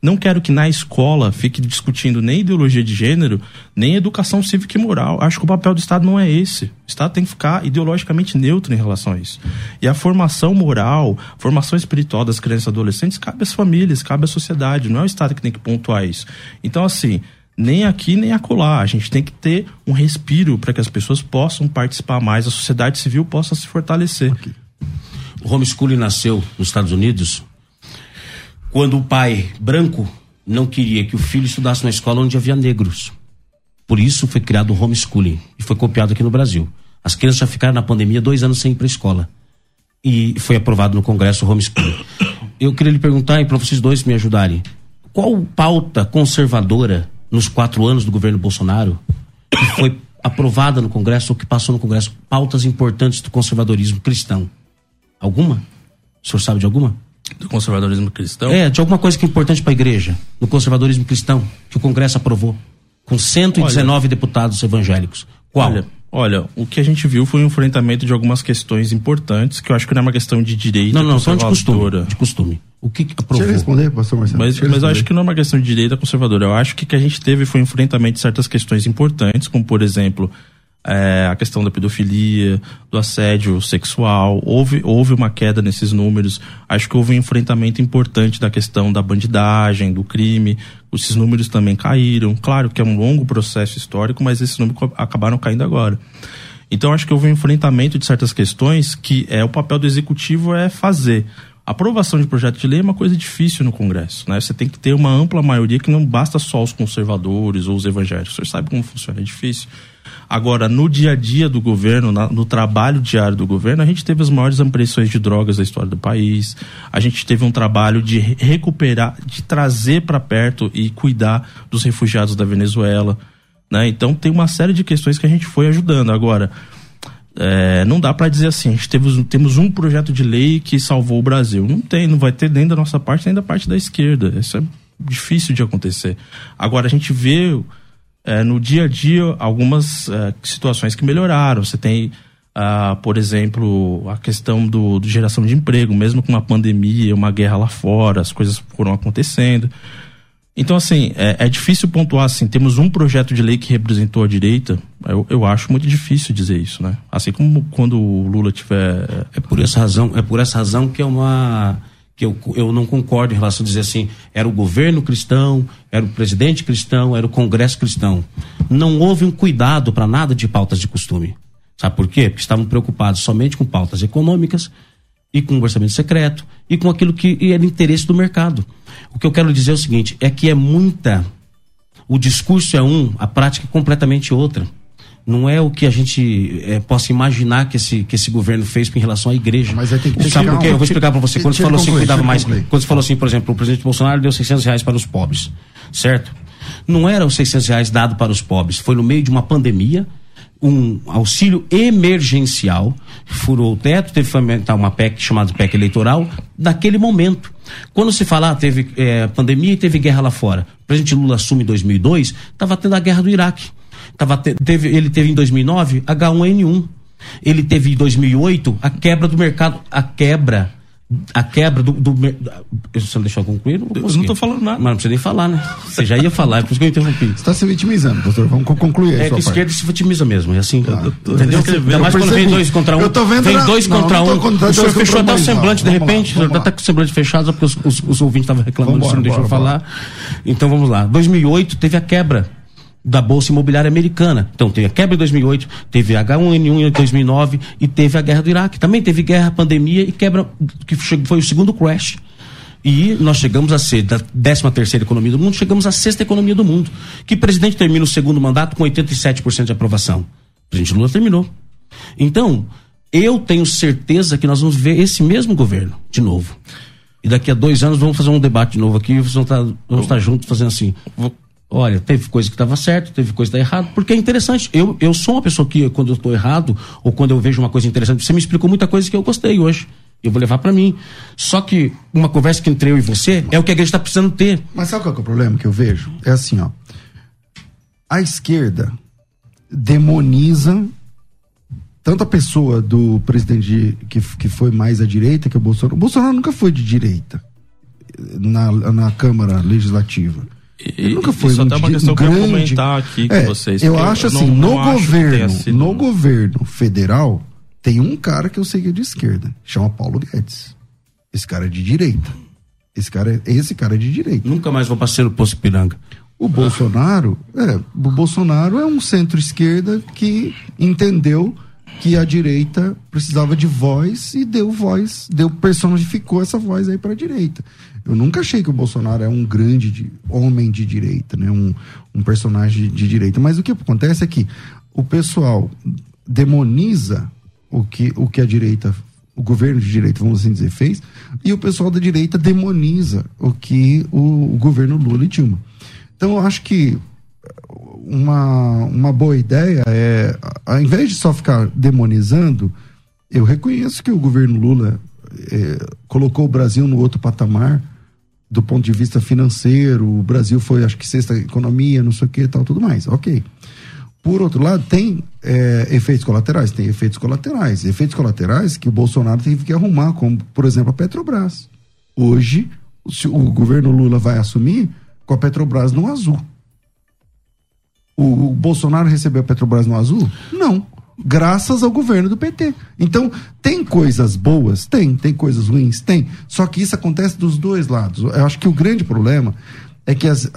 Não quero que na escola fique discutindo nem ideologia de gênero, nem educação cívica e moral. Acho que o papel do Estado não é esse. O Estado tem que ficar ideologicamente neutro em relação a isso. E a formação moral, formação espiritual das crianças e adolescentes cabe às famílias, cabe à sociedade. Não é o Estado que tem que pontuar isso. Então, assim, nem aqui nem acolá. A gente tem que ter um respiro para que as pessoas possam participar mais, a sociedade civil possa se fortalecer. Okay. O homeschooling nasceu nos Estados Unidos quando o pai branco não queria que o filho estudasse na escola onde havia negros. Por isso foi criado o homeschooling e foi copiado aqui no Brasil. As crianças já ficaram na pandemia dois anos sem ir para a escola. E foi aprovado no Congresso o homeschooling. (coughs) Eu queria lhe perguntar, e para vocês dois me ajudarem, qual pauta conservadora nos quatro anos do governo Bolsonaro que foi aprovada no Congresso ou que passou no Congresso? Pautas importantes do conservadorismo cristão. Alguma? O senhor sabe de alguma? Do conservadorismo cristão? É, de alguma coisa que é importante para a igreja, no conservadorismo cristão, que o Congresso aprovou, com 119 olha, deputados evangélicos. Qual? Olha, olha, o que a gente viu foi um enfrentamento de algumas questões importantes, que eu acho que não é uma questão de direita Não, não, são de costume. De costume. O que, que aprovou? Deixa eu responder, pastor Marcelo. Mas, mas eu acho que não é uma questão de direita conservadora. Eu acho que o que a gente teve foi um enfrentamento de certas questões importantes, como, por exemplo, é, a questão da pedofilia, do assédio sexual. Houve, houve uma queda nesses números. Acho que houve um enfrentamento importante da questão da bandidagem, do crime. Esses números também caíram. Claro que é um longo processo histórico, mas esses números acabaram caindo agora. Então acho que houve um enfrentamento de certas questões que é o papel do executivo é fazer. A aprovação de projeto de lei é uma coisa difícil no Congresso, né? Você tem que ter uma ampla maioria que não basta só os conservadores ou os evangélicos. Você sabe como funciona, é difícil. Agora, no dia a dia do governo, na, no trabalho diário do governo, a gente teve as maiores ampressões de drogas da história do país. A gente teve um trabalho de recuperar, de trazer para perto e cuidar dos refugiados da Venezuela. Né? Então, tem uma série de questões que a gente foi ajudando. Agora, é, não dá para dizer assim, a gente teve, temos um projeto de lei que salvou o Brasil. Não tem, não vai ter nem da nossa parte, nem da parte da esquerda. Isso é difícil de acontecer. Agora, a gente vê é, no dia a dia algumas é, situações que melhoraram. Você tem, ah, por exemplo, a questão do, do, geração de emprego, mesmo com uma pandemia, uma guerra lá fora, as coisas foram acontecendo. Então, assim, é, é, difícil pontuar assim, temos um projeto de lei que representou a direita, eu, eu acho muito difícil dizer isso, né? Assim como quando o Lula tiver... É por essa razão, é por essa razão que é uma que eu, eu não concordo em relação a dizer assim, era o governo cristão, era o presidente cristão, era o congresso cristão. Não houve um cuidado para nada de pautas de costume. Sabe por quê? Porque estavam preocupados somente com pautas econômicas e com o orçamento secreto e com aquilo que era interesse do mercado. O que eu quero dizer é o seguinte: é que é muita. O discurso é um, a prática é completamente outra. Não é o que a gente é, possa imaginar que esse, que esse governo fez em relação à igreja. Mas aí tem que Sabe por quê? Eu vou explicar para você. Quando você falou assim, cuidava mais. Quando você falou assim, por exemplo, o presidente Bolsonaro deu 600 reais para os pobres, certo? Não eram os 600 reais dado para os pobres, foi no meio de uma pandemia, um auxílio emergencial, furou o teto, teve que fomentar uma PEC chamada PEC eleitoral, naquele momento. Quando se fala, ah, teve eh, pandemia e teve guerra lá fora. O presidente Lula assume em 2002, estava tendo a guerra do Iraque. Tava te- teve, ele teve em 2009 H1N1. Ele teve em 2008 a quebra do mercado, a quebra, a quebra do. do da- você não deixou eu concluir? Eu, vou Eu não tô falando nada. Mas não precisa nem falar, né? Você já ia falar, é por isso que eu interrompi. Você está se vitimizando, doutor. Vamos co- concluir É que esquerda se vitimiza mesmo, é assim. tô entendeu? descrevendo. Ainda mais Eu quando vem dois contra um. Eu tô vendo vem dois não, contra não um. o senhor fechou até o não. semblante de lá, repente. o senhor tá até com o semblante fechado, só porque os, os, os ouvintes estavam reclamando, Vambora, você não deixou eu bora, falar. Então vamos lá. 2008 teve a quebra da Bolsa Imobiliária Americana. Então teve a quebra em 2008, teve H1N1 em 2009 e teve a guerra do Iraque. Também teve guerra, pandemia e quebra, que foi o segundo crash. E nós chegamos a ser da 13 terceira economia do mundo, chegamos à sexta economia do mundo. Que presidente termina o segundo mandato com 87% de aprovação? O presidente Lula terminou. Então, eu tenho certeza que nós vamos ver esse mesmo governo de novo. E daqui a dois anos vamos fazer um debate de novo aqui, vamos estar, vamos estar juntos fazendo assim. Olha, teve coisa que estava certo, teve coisa que estava errado, porque é interessante. Eu, eu sou uma pessoa que, quando eu estou errado, ou quando eu vejo uma coisa interessante, você me explicou muita coisa que eu gostei hoje. Eu vou levar para mim. Só que uma conversa que entre eu e você é o que a igreja está precisando ter. Mas sabe qual é o problema que eu vejo? É assim, ó. A esquerda demoniza tanto a pessoa do presidente de- que, que foi mais à direita que o Bolsonaro. O Bolsonaro nunca foi de direita na, na Câmara Legislativa. Nunca foi Isso um, até é uma questão um que eu grande... comentar aqui com É, vocês. Eu acho não- assim, não no tenha governo, sido- no governo federal, tem um cara que eu sei que é de esquerda, chama Paulo Guedes. Esse cara é de direita. Esse cara é, esse cara é de direita. Nunca mais vou passear no Poço Piranga. O Bolsonaro, é, o Bolsonaro é um centro-esquerda que entendeu que a direita precisava de voz e deu voz, deu personificou essa voz aí para a direita. Eu nunca achei que o Bolsonaro é um grande de- homem de direita, né? Um, um personagem de direita. Mas o que acontece é que o pessoal demoniza o que, o que a direita, o governo de direita, vamos assim dizer, fez, e o pessoal da direita demoniza o que o, o governo Lula e Dilma. Então eu acho que uma, uma boa ideia é, ao invés de só ficar demonizando, eu reconheço que o governo Lula eh, colocou o Brasil no outro patamar do ponto de vista financeiro. O Brasil foi, acho que, sexta economia, não sei o que, tal, tudo mais. Ok. Por outro lado, tem eh, efeitos colaterais? Tem efeitos colaterais. Efeitos colaterais que o Bolsonaro teve que arrumar, como, por exemplo, a Petrobras. Hoje, o governo Lula vai assumir com a Petrobras no azul. O, o Bolsonaro recebeu a Petrobras no azul? Não. Graças ao governo do PT. Então, tem coisas boas? Tem. Tem coisas ruins? Tem. Só que isso acontece dos dois lados. Eu acho que o grande problema é que as,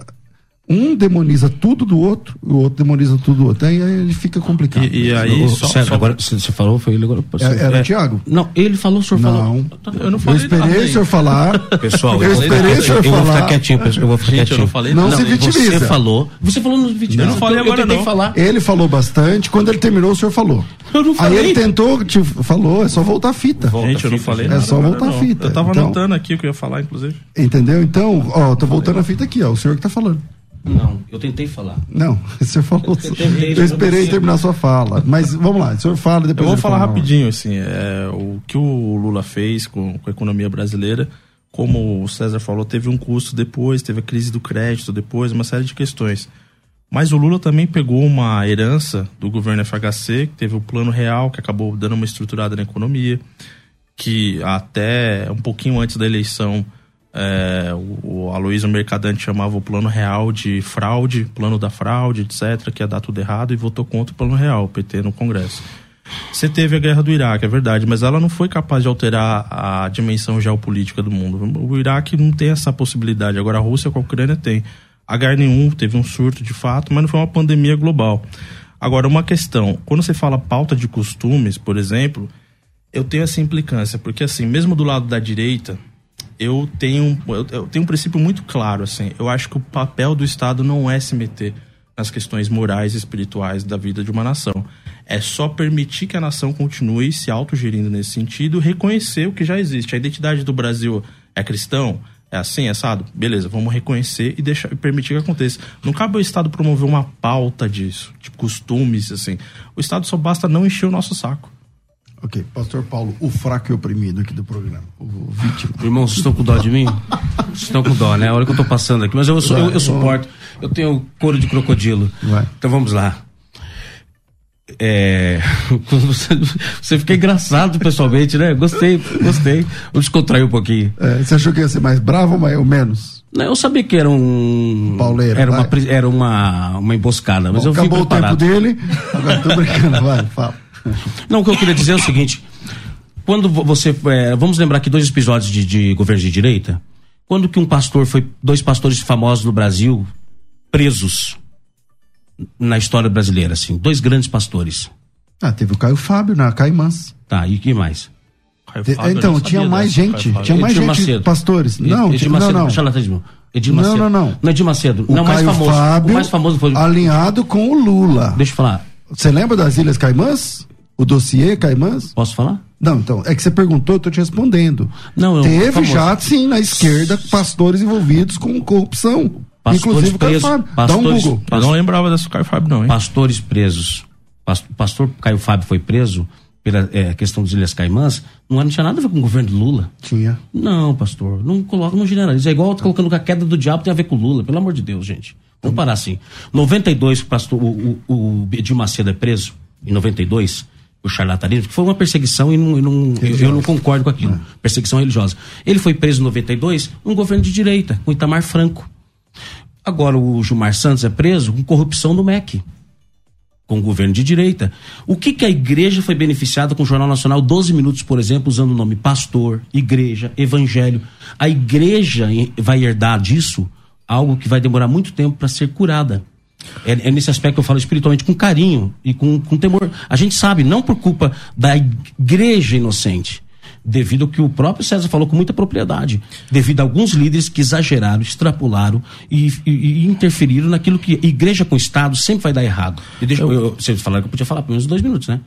um demoniza tudo do outro, o outro demoniza tudo do outro. Aí, aí fica complicado. E, e aí, Ô, só, só- agora você você falou, foi ele agora. É- era Thiago? Não, ele falou, o senhor falou. Não. eu não Eu falei esperei nada o aí. senhor falar. Pessoal, Eu eu, esperei o senhor quietinho, eu vou falar. ficar quietinho, pessoal, eu vou ficar Gente, eu quietinho. não falei Não nada. se vitimiza. Você falou. Você falou nos vídeos. Eu não falei agora, eu não. falar. Ele falou bastante, quando ele terminou, o senhor falou. Eu não Aí falei. ele tentou, te falou, é só voltar a fita. Gente, eu não falei É nada. só agora, voltar a não. fita. Eu tava Então- anotando aqui o que eu ia falar, inclusive. Entendeu? Então, ó, tô voltando a fita aqui, ó. O senhor que tá falando. Não, eu tentei falar. Não, (laughs) o senhor falou. Eu tentei, Eu esperei terminar sua fala. Mas vamos lá, o senhor fala depois. Eu vou falar fala, rapidinho, assim, é, o que o Lula fez com, com a economia brasileira, como o César falou, teve um custo depois, teve a crise do crédito depois, uma série de questões. Mas o Lula também pegou uma herança do governo FHC, que teve o plano real, que acabou dando uma estruturada na economia, que até um pouquinho antes da eleição, é, o, Aloysio Mercadante chamava o plano real de fraude, plano da fraude, etc., que ia dar tudo errado, e votou contra o plano real, o PT no Congresso. Você teve a guerra do Iraque, é verdade, mas ela não foi capaz de alterar a dimensão geopolítica do mundo. O Iraque não tem essa possibilidade. Agora a Rússia com a Ucrânia tem. H1N1 teve um surto de fato, mas não foi uma pandemia global. Agora, uma questão: quando você fala pauta de costumes, por exemplo, eu tenho essa implicância, porque assim, mesmo do lado da direita, eu tenho, eu, tenho um princípio muito claro, assim. Eu acho que o papel do Estado não é se meter nas questões morais e espirituais da vida de uma nação. É só permitir que a nação continue se autogerindo nesse sentido, reconhecer o que já existe. A identidade do Brasil é cristão, é assim, é assado? Beleza, vamos reconhecer e deixar, permitir que aconteça. Não cabe ao Estado promover uma pauta disso, tipo costumes, assim. O Estado só basta não encher o nosso saco. Ok, Pastor Paulo, o fraco e oprimido aqui do programa, o vítima. (laughs) Irmãos, vocês estão com dó de mim? Vocês estão com dó, né? Olha o que eu tô passando aqui. Mas eu, eu, eu, eu suporto. Eu tenho couro de crocodilo. Vai. Então vamos lá. É, (laughs) você, você fica engraçado pessoalmente, né? Gostei, gostei. Vou descontrair um pouquinho. É, você achou que ia ser mais bravo ou menos? Não, eu sabia que era um. Pauleiro, era uma, vai. era uma, uma emboscada, mas Bom, eu acabou o tempo dele, agora tô brincando, vai, fala. Não, o que eu queria dizer é o seguinte: quando vo- você. é, vamos lembrar aqui dois episódios de, de governo de direita. Quando que um pastor foi. Dois pastores famosos no Brasil presos na história brasileira, assim. Dois grandes pastores. Ah, teve o Caio Fábio na Caimãs. Tá, e que mais? Te- Fábio, então, tinha mais dessa, gente, tinha mais Edir gente, Macedo. pastores. Não, Edir Macedo, não, não. charlatanismo. Edir Não, Macedo. não, não. Não é Edir Macedo. O não, mais Caio famoso. Fábio o mais famoso foi. alinhado com o Lula. Deixa eu falar. Você lembra das Ilhas Caimãs? O dossiê Caimãs? Posso falar? Não, então, é que você perguntou, eu tô te respondendo. Não, eu- Teve famoso. já, sim, na esquerda, pastores envolvidos com corrupção. Pastores Inclusive o Caio presos, Fábio. Dá um pastores- Google. Eu não lembrava dessa Caio Fábio, não, hein? pastores presos. Pas- Pastor Caio Fábio foi preso pela é, questão das Ilhas Caimãs. Não, não tinha nada a ver com o governo de Lula. Tinha. Não, pastor. Não coloca, não generaliza. É igual eu tô colocando que a queda do diabo tem a ver com o Lula. Pelo amor de Deus, gente. Vamos parar assim. 92, o pastor, o, o, o Edir Macedo é preso. Em 92, o charlatanismo, que foi uma perseguição e não, eu, não, eu, não concordo com aquilo. Perseguição religiosa. Ele foi preso em 92 num governo de direita, com Itamar Franco. Agora o Gilmar Santos é preso com corrupção no MEC com o governo de direita. O que, que a igreja foi beneficiada com o Jornal Nacional 12 minutos, por exemplo, usando o nome pastor, igreja, evangelho? A igreja vai herdar disso algo que vai demorar muito tempo para ser curada. É, é nesse aspecto que eu falo espiritualmente com carinho e com, com temor. A gente sabe, não por culpa da igreja inocente, devido ao que o próprio César falou com muita propriedade, devido a alguns líderes que exageraram, extrapolaram e, e- e interferiram naquilo que igreja com Estado sempre vai dar errado. E deixa eu, eu, vocês falaram que eu podia falar pelo menos dois minutos, né?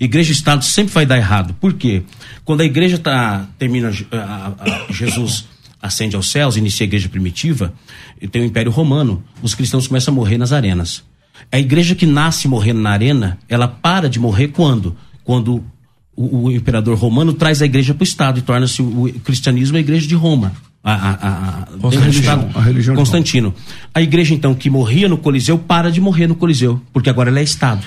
Igreja e Estado sempre vai dar errado. Por quê? Quando a igreja tá, termina, a- a- Jesus ascende aos céus, inicia a igreja primitiva, e tem o Império Romano, os cristãos começam a morrer nas arenas. A igreja que nasce morrendo na arena, ela para de morrer quando? Quando o, o imperador romano traz a igreja para o Estado e torna-se o, cristianismo a igreja de Roma. A, a, a, Estado. a religião Constantino. A igreja, então, que morria no Coliseu, para de morrer no Coliseu, porque agora ela é Estado.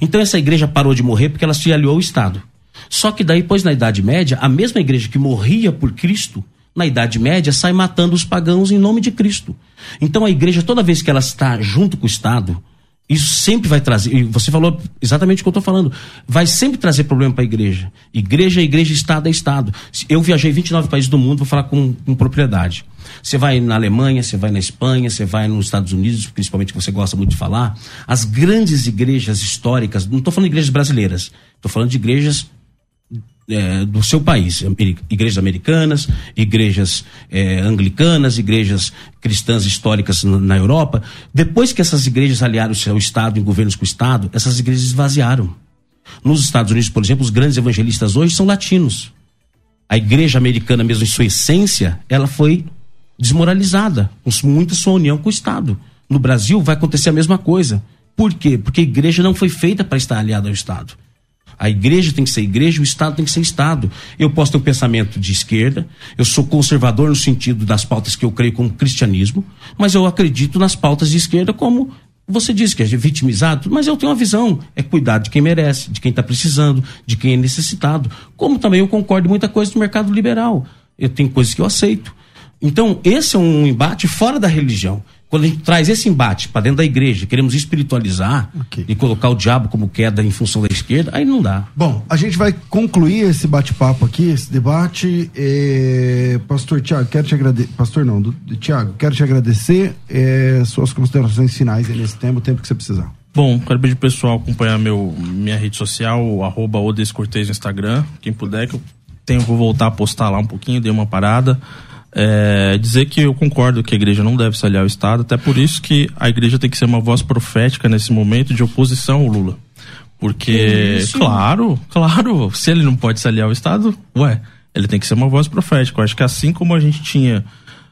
Então, essa igreja parou de morrer porque ela se aliou ao Estado. Só que daí, pois, na Idade Média, a mesma igreja que morria por Cristo, na Idade Média, sai matando os pagãos em nome de Cristo. Então, a igreja, toda vez que ela está junto com o Estado, isso sempre vai trazer, e você falou exatamente o que eu estou falando, vai sempre trazer problema para a igreja. Igreja é igreja, Estado é Estado. Eu viajei 29 países do mundo, vou falar com, com propriedade. Você vai na Alemanha, você vai na Espanha, você vai nos Estados Unidos, principalmente que você gosta muito de falar. As grandes igrejas históricas, não estou falando de igrejas brasileiras, estou falando de igrejas é, do seu país, igrejas americanas, igrejas é, anglicanas, igrejas cristãs históricas na, na Europa. Depois que essas igrejas aliaram-se ao Estado, em governos com o Estado, essas igrejas esvaziaram. Nos Estados Unidos, por exemplo, os grandes evangelistas hoje são latinos. A igreja americana, mesmo em sua essência, ela foi desmoralizada, com muita sua união com o Estado. No Brasil vai acontecer a mesma coisa. Por quê? Porque a igreja não foi feita para estar aliada ao Estado. A igreja tem que ser igreja, o Estado tem que ser Estado. Eu posso ter um pensamento de esquerda, eu sou conservador no sentido das pautas que eu creio como cristianismo, mas eu acredito nas pautas de esquerda como você disse que é vitimizado, mas eu tenho uma visão, é cuidar de quem merece, de quem está precisando, de quem é necessitado. Como também eu concordo em muita coisa do mercado liberal. Eu tenho coisas que eu aceito. Então, esse é um embate fora da religião. Quando a gente traz esse embate para dentro da igreja, queremos espiritualizar Ok. e colocar o diabo como queda em função da esquerda, aí não dá. Bom, a gente vai concluir esse bate-papo aqui, esse debate. É, Pastor Tiago, quero te agradecer. Pastor não, do, Tiago, quero te agradecer. é, suas considerações finais aí nesse tempo, o tempo que você precisar. Bom, quero pedir pro pessoal acompanhar meu, minha rede social, o arroba Odes Cortez no Instagram. Quem puder, que eu tenho, vou voltar a postar lá um pouquinho, dei uma parada. É, dizer que eu concordo que a igreja não deve se aliar ao Estado, até por isso que a igreja tem que ser uma voz profética nesse momento de oposição ao Lula. Porque, claro, claro, se ele não pode se aliar ao Estado, ué, ele tem que ser uma voz profética. Eu acho que assim como a gente tinha.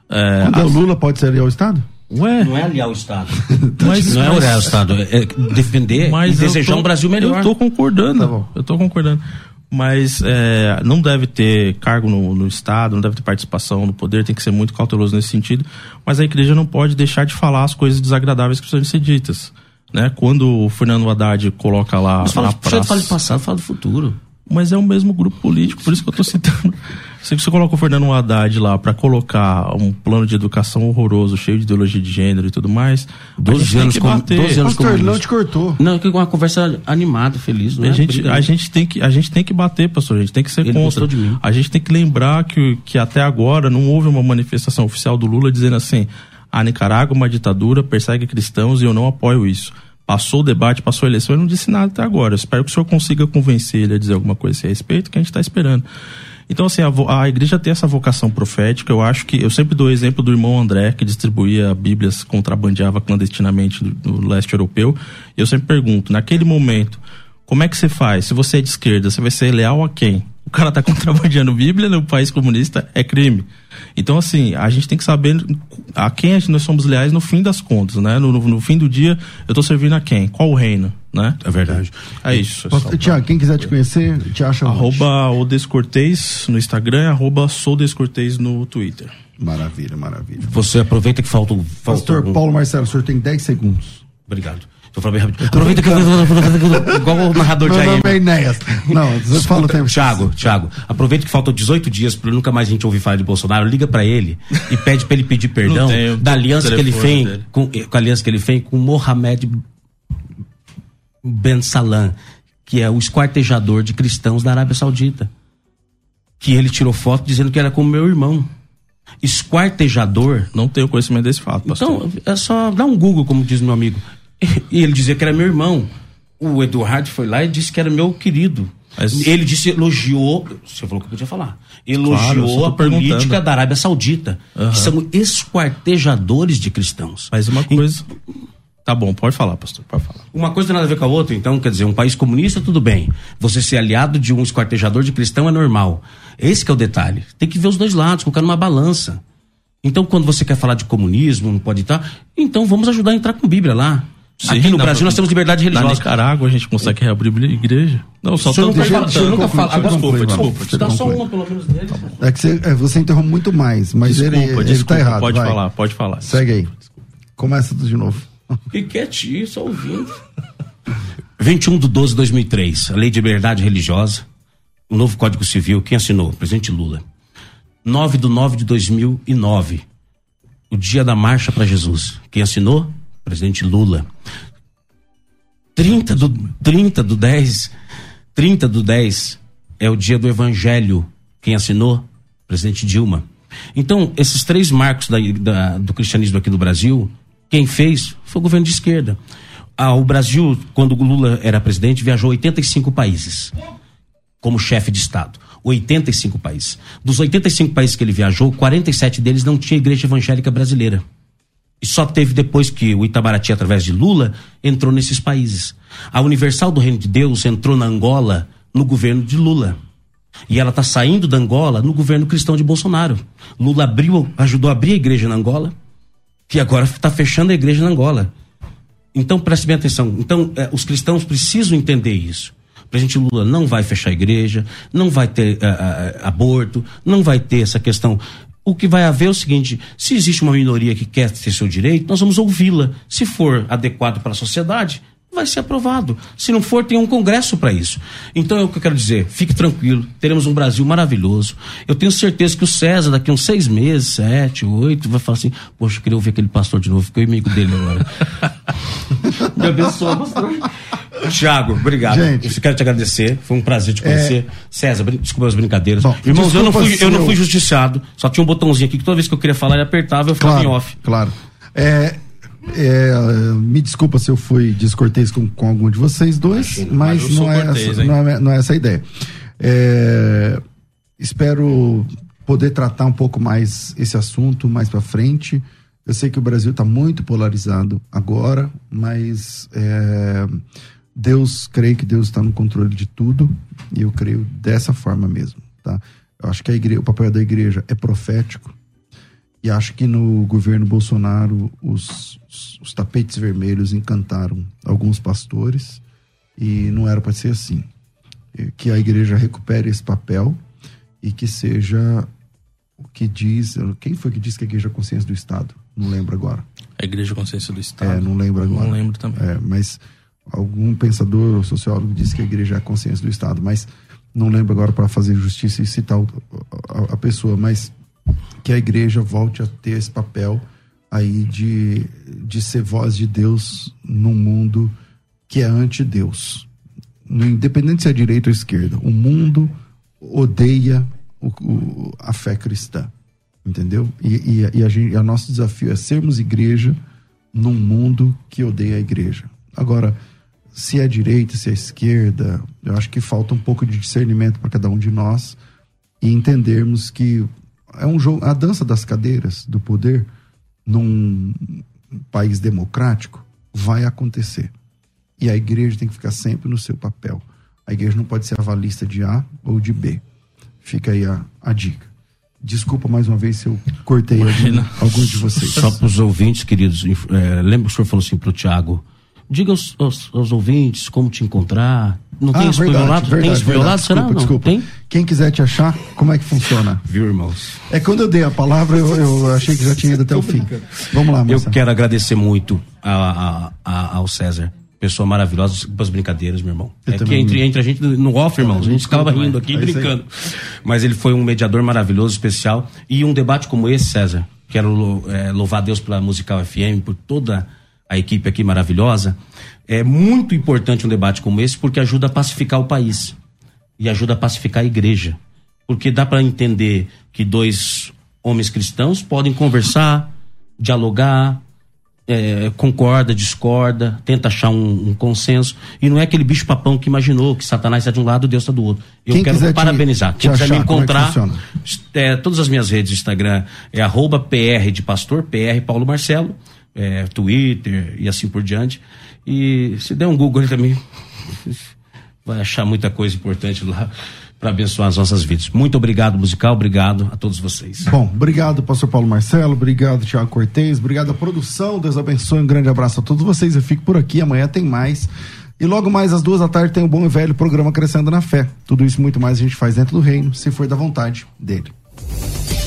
É, Quando é o Lula pode se aliar ao Estado? Ué, Não é aliar o Estado. (laughs) mas, não é aliar o Estado. É defender mas e desejar tô- um Brasil melhor. Eu tô concordando. Tá bom. Eu tô concordando. Mas é, não deve ter cargo no, no Estado, não deve ter participação no poder, tem que ser muito cauteloso nesse sentido. Mas a igreja não pode deixar de falar as coisas desagradáveis que precisam ser ditas. Né? Quando o Fernando Haddad coloca lá Mas fala, na praça... fala de passado, fala do futuro. Mas é o mesmo grupo político, por isso que eu tô citando. Se você coloca o Fernando Haddad lá para colocar um plano de educação horroroso, cheio de ideologia de gênero e tudo mais, a 12 gente tem anos bater. 12 anos Pastor, ele não te cortou. Não, que uma conversa animada, feliz. Não é A gente, a, gente tem que, a gente tem que bater, pastor. A gente tem que ser Ele contra. de mim. A gente tem que lembrar que, que até agora não houve uma manifestação oficial do Lula dizendo assim: a Nicarágua é uma ditadura, persegue cristãos e eu não apoio isso. Passou o debate, passou a eleição, ele não disse nada até agora. Eu espero que o senhor consiga convencer ele a dizer alguma coisa a esse respeito, que a gente está esperando. Então, assim, a, a igreja tem essa vocação profética. Eu acho que. Eu sempre dou o exemplo do irmão André, que distribuía Bíblias, contrabandeava clandestinamente no leste europeu. E eu sempre pergunto: naquele momento, como é que você faz? Se você é de esquerda, você vai ser leal a quem? O cara tá (laughs) contrabandeando Bíblia no país comunista, é crime. Então, assim, a gente tem que saber a quem nós somos leais no fim das contas, né? No, no- no fim do dia, eu tô servindo a quem? Qual o reino, né? É verdade. É isso. Pastor, Tiago, quem quiser te conhecer, te acha? Arroba o Descortês no Instagram, arroba sou Descortês no Twitter. Maravilha, maravilha. Você aproveita que falta. um- Pastor Paulo Marcelo, o senhor tem 10 segundos. Obrigado. Tô falando bem rápido. Aproveita que eu. Igual o (laughs) narrador de Meu nome é AM. Não, você fala o tempo. Thiago, Thiago, aproveita que faltam 18 dias para nunca mais a gente ouvir falar de Bolsonaro, liga para ele e pede para ele pedir perdão tenho da aliança que ele fez com, com a aliança que ele fez com Mohamed Ben Salam, que é o esquartejador de cristãos da Arábia Saudita. Que ele tirou foto dizendo que era como meu irmão. Esquartejador Não tenho conhecimento desse fato, pastor. então, é só dar um Google, como diz meu amigo. E ele dizia que era meu irmão. O Eduardo foi lá e disse que era meu querido. Mas- Ele disse, elogiou. Você falou que eu podia falar. Claro, Elogiou tô a política da Arábia Saudita. Que são esquartejadores de cristãos. Mas uma coisa. Tá bom, pode falar, pastor, pode falar. Uma coisa tem nada a ver com a outra, então, quer dizer, um país comunista, tudo bem. Você ser aliado de um esquartejador de cristão é normal. Esse que é o detalhe. Tem que ver os dois lados, colocar numa balança. Então, quando você quer falar de comunismo, não pode estar. Então, vamos ajudar a entrar com Bíblia lá. Aqui no na- Brasil nós temos liberdade Na religiosa. Nicarágua a gente consegue reabrir a igreja? Não, só O senhor tô nunca fala- deixa eu nunca. Agora, deixa concluir, desculpa, vai. desculpa. Dá só uma, pelo menos, dele. É que você, é, você interrompe muito mais, mas Desculpa, ele, ele desculpa, tá errado. pode vai. falar, pode falar. Segue aí. Começa tudo de novo. Fique quietinho, só ouvindo. (laughs) 21 de 12 de 2003, a Lei de Liberdade Religiosa, o novo Código Civil, quem assinou? Presidente Lula. 9 de 9 de 2009, o dia da Marcha para Jesus. Quem assinou? Presidente Lula. 30 do, 30 do 10, 30 do 10 é o dia do Evangelho. Quem assinou? Presidente Dilma. Então, esses três marcos da- da- do cristianismo aqui no Brasil, quem fez foi o governo de esquerda. Ah, o Brasil, quando o Lula era presidente, viajou 85 países como chefe de Estado. 85 países. Dos 85 países que ele viajou, 47 deles não tinha igreja evangélica brasileira. E só teve depois que o Itamaraty, através de Lula, entrou nesses países. A Universal do Reino de Deus entrou na Angola no governo de Lula. E ela está saindo da Angola no governo cristão de Bolsonaro. Lula abriu, ajudou a abrir a igreja na Angola, que agora está fechando a igreja na Angola. Então preste bem atenção. Então eh, os cristãos precisam entender isso. O presidente Lula não vai fechar a igreja, não vai ter ah, ah, aborto, não vai ter essa questão. O que vai haver é o seguinte: se existe uma minoria que quer ter seu direito, nós vamos ouvi-la. Se for adequado para a sociedade, vai ser aprovado. Se não for, tem um congresso para isso. Então é o que eu quero dizer: fique tranquilo, teremos um Brasil maravilhoso. Eu tenho certeza que o César, daqui uns seis meses, sete, oito, vai falar assim: Poxa, eu queria ouvir aquele pastor de novo, fiquei amigo dele agora. (laughs) Me abençoa, pastor. Tiago, obrigado. Gente. eu quero te agradecer. Foi um prazer te conhecer. César, brin- desculpa as brincadeiras. Bom, Irmãos, eu não, fui, eu não fui justiciado. Só tinha um botãozinho aqui que toda vez que eu queria falar, ele apertava e eu ficava em Claro, off. claro. É, é, me desculpa se eu fui descortês com, com algum de vocês dois, Imagina, mas, mas não, é cortês, essa, não, é, não é essa a ideia. É, espero poder tratar um pouco mais esse assunto mais para frente. Eu sei que o Brasil está muito polarizado agora, mas é, Deus, creio que Deus está no controle de tudo e eu creio dessa forma mesmo, tá? Eu acho que a igreja, o papel da igreja é profético e acho que no governo Bolsonaro os, os, os tapetes vermelhos encantaram alguns pastores e não era para ser assim. Que a igreja recupere esse papel e que seja o que diz. Quem foi que disse que a igreja é a consciência do Estado? Não lembro agora. A igreja é consciência do Estado. É, não lembro agora. Não lembro também. É, mas algum pensador ou sociólogo disse que a igreja é a consciência do Estado, mas não lembro agora para fazer justiça e citar a, pessoa, mas que a igreja volte a ter esse papel aí de, de ser voz de Deus num mundo que é anti-Deus. Independente se é direita ou esquerda, o mundo odeia o, o, a fé cristã, entendeu? E, e, e, a gente, a nosso desafio é sermos igreja num mundo que odeia a igreja. Agora, se é direita, se é esquerda, eu acho que falta um pouco de discernimento para cada um de nós e entendermos que é um jogo, a dança das cadeiras do poder num país democrático vai acontecer. E a igreja tem que ficar sempre no seu papel. A igreja não pode ser avalista de A ou de B. Fica aí a, a dica. Desculpa mais uma vez se eu cortei algum, algum de vocês. Só para os ouvintes, queridos, é, lembra que o senhor falou assim para o Tiago: diga aos, aos, aos, ouvintes como te encontrar. Não tem ah, verdade, verdade, tem espanholado? Será? Desculpa, não? desculpa. Tem? Quem quiser te achar, como é que funciona? Viu, irmãos? É quando eu dei a palavra, eu, eu achei que já tinha ido até o fim. Vamos lá, moça. Eu quero agradecer muito a, a, a, ao César pessoa maravilhosa, desculpa as brincadeiras, meu irmão. Eu é que entre, entre a gente no off, irmãos, a gente ficava rindo aqui, é brincando. Mas ele foi um mediador maravilhoso, especial. E um debate como esse, César, quero é, louvar Deus pela Musical FM, por toda a equipe aqui maravilhosa. É muito importante um debate como esse, porque ajuda a pacificar o país. E ajuda a pacificar a igreja. Porque dá para entender que dois homens cristãos podem conversar, dialogar, é, concorda, discorda, tenta achar um, um, consenso. E não é aquele bicho papão que imaginou que Satanás está de um lado e Deus está do outro. Eu Quem quero parabenizar. Te, Quem quiser me é encontrar, é todas as minhas redes, Instagram, é arroba PR de pastor, PR Paulo Marcelo, é, Twitter e assim por diante. E se der um Google também, (laughs) vai achar muita coisa importante lá para abençoar as nossas vidas. Muito obrigado, musical, obrigado a todos vocês. Bom, obrigado, pastor Paulo Marcelo, obrigado, Tiago Cortez, obrigado à produção, Deus abençoe, um grande abraço a todos vocês, eu fico por aqui, amanhã tem mais. E logo mais às duas da tarde tem o bom e velho programa Crescendo na Fé. Tudo isso muito mais a gente faz dentro do reino, se for da vontade dele.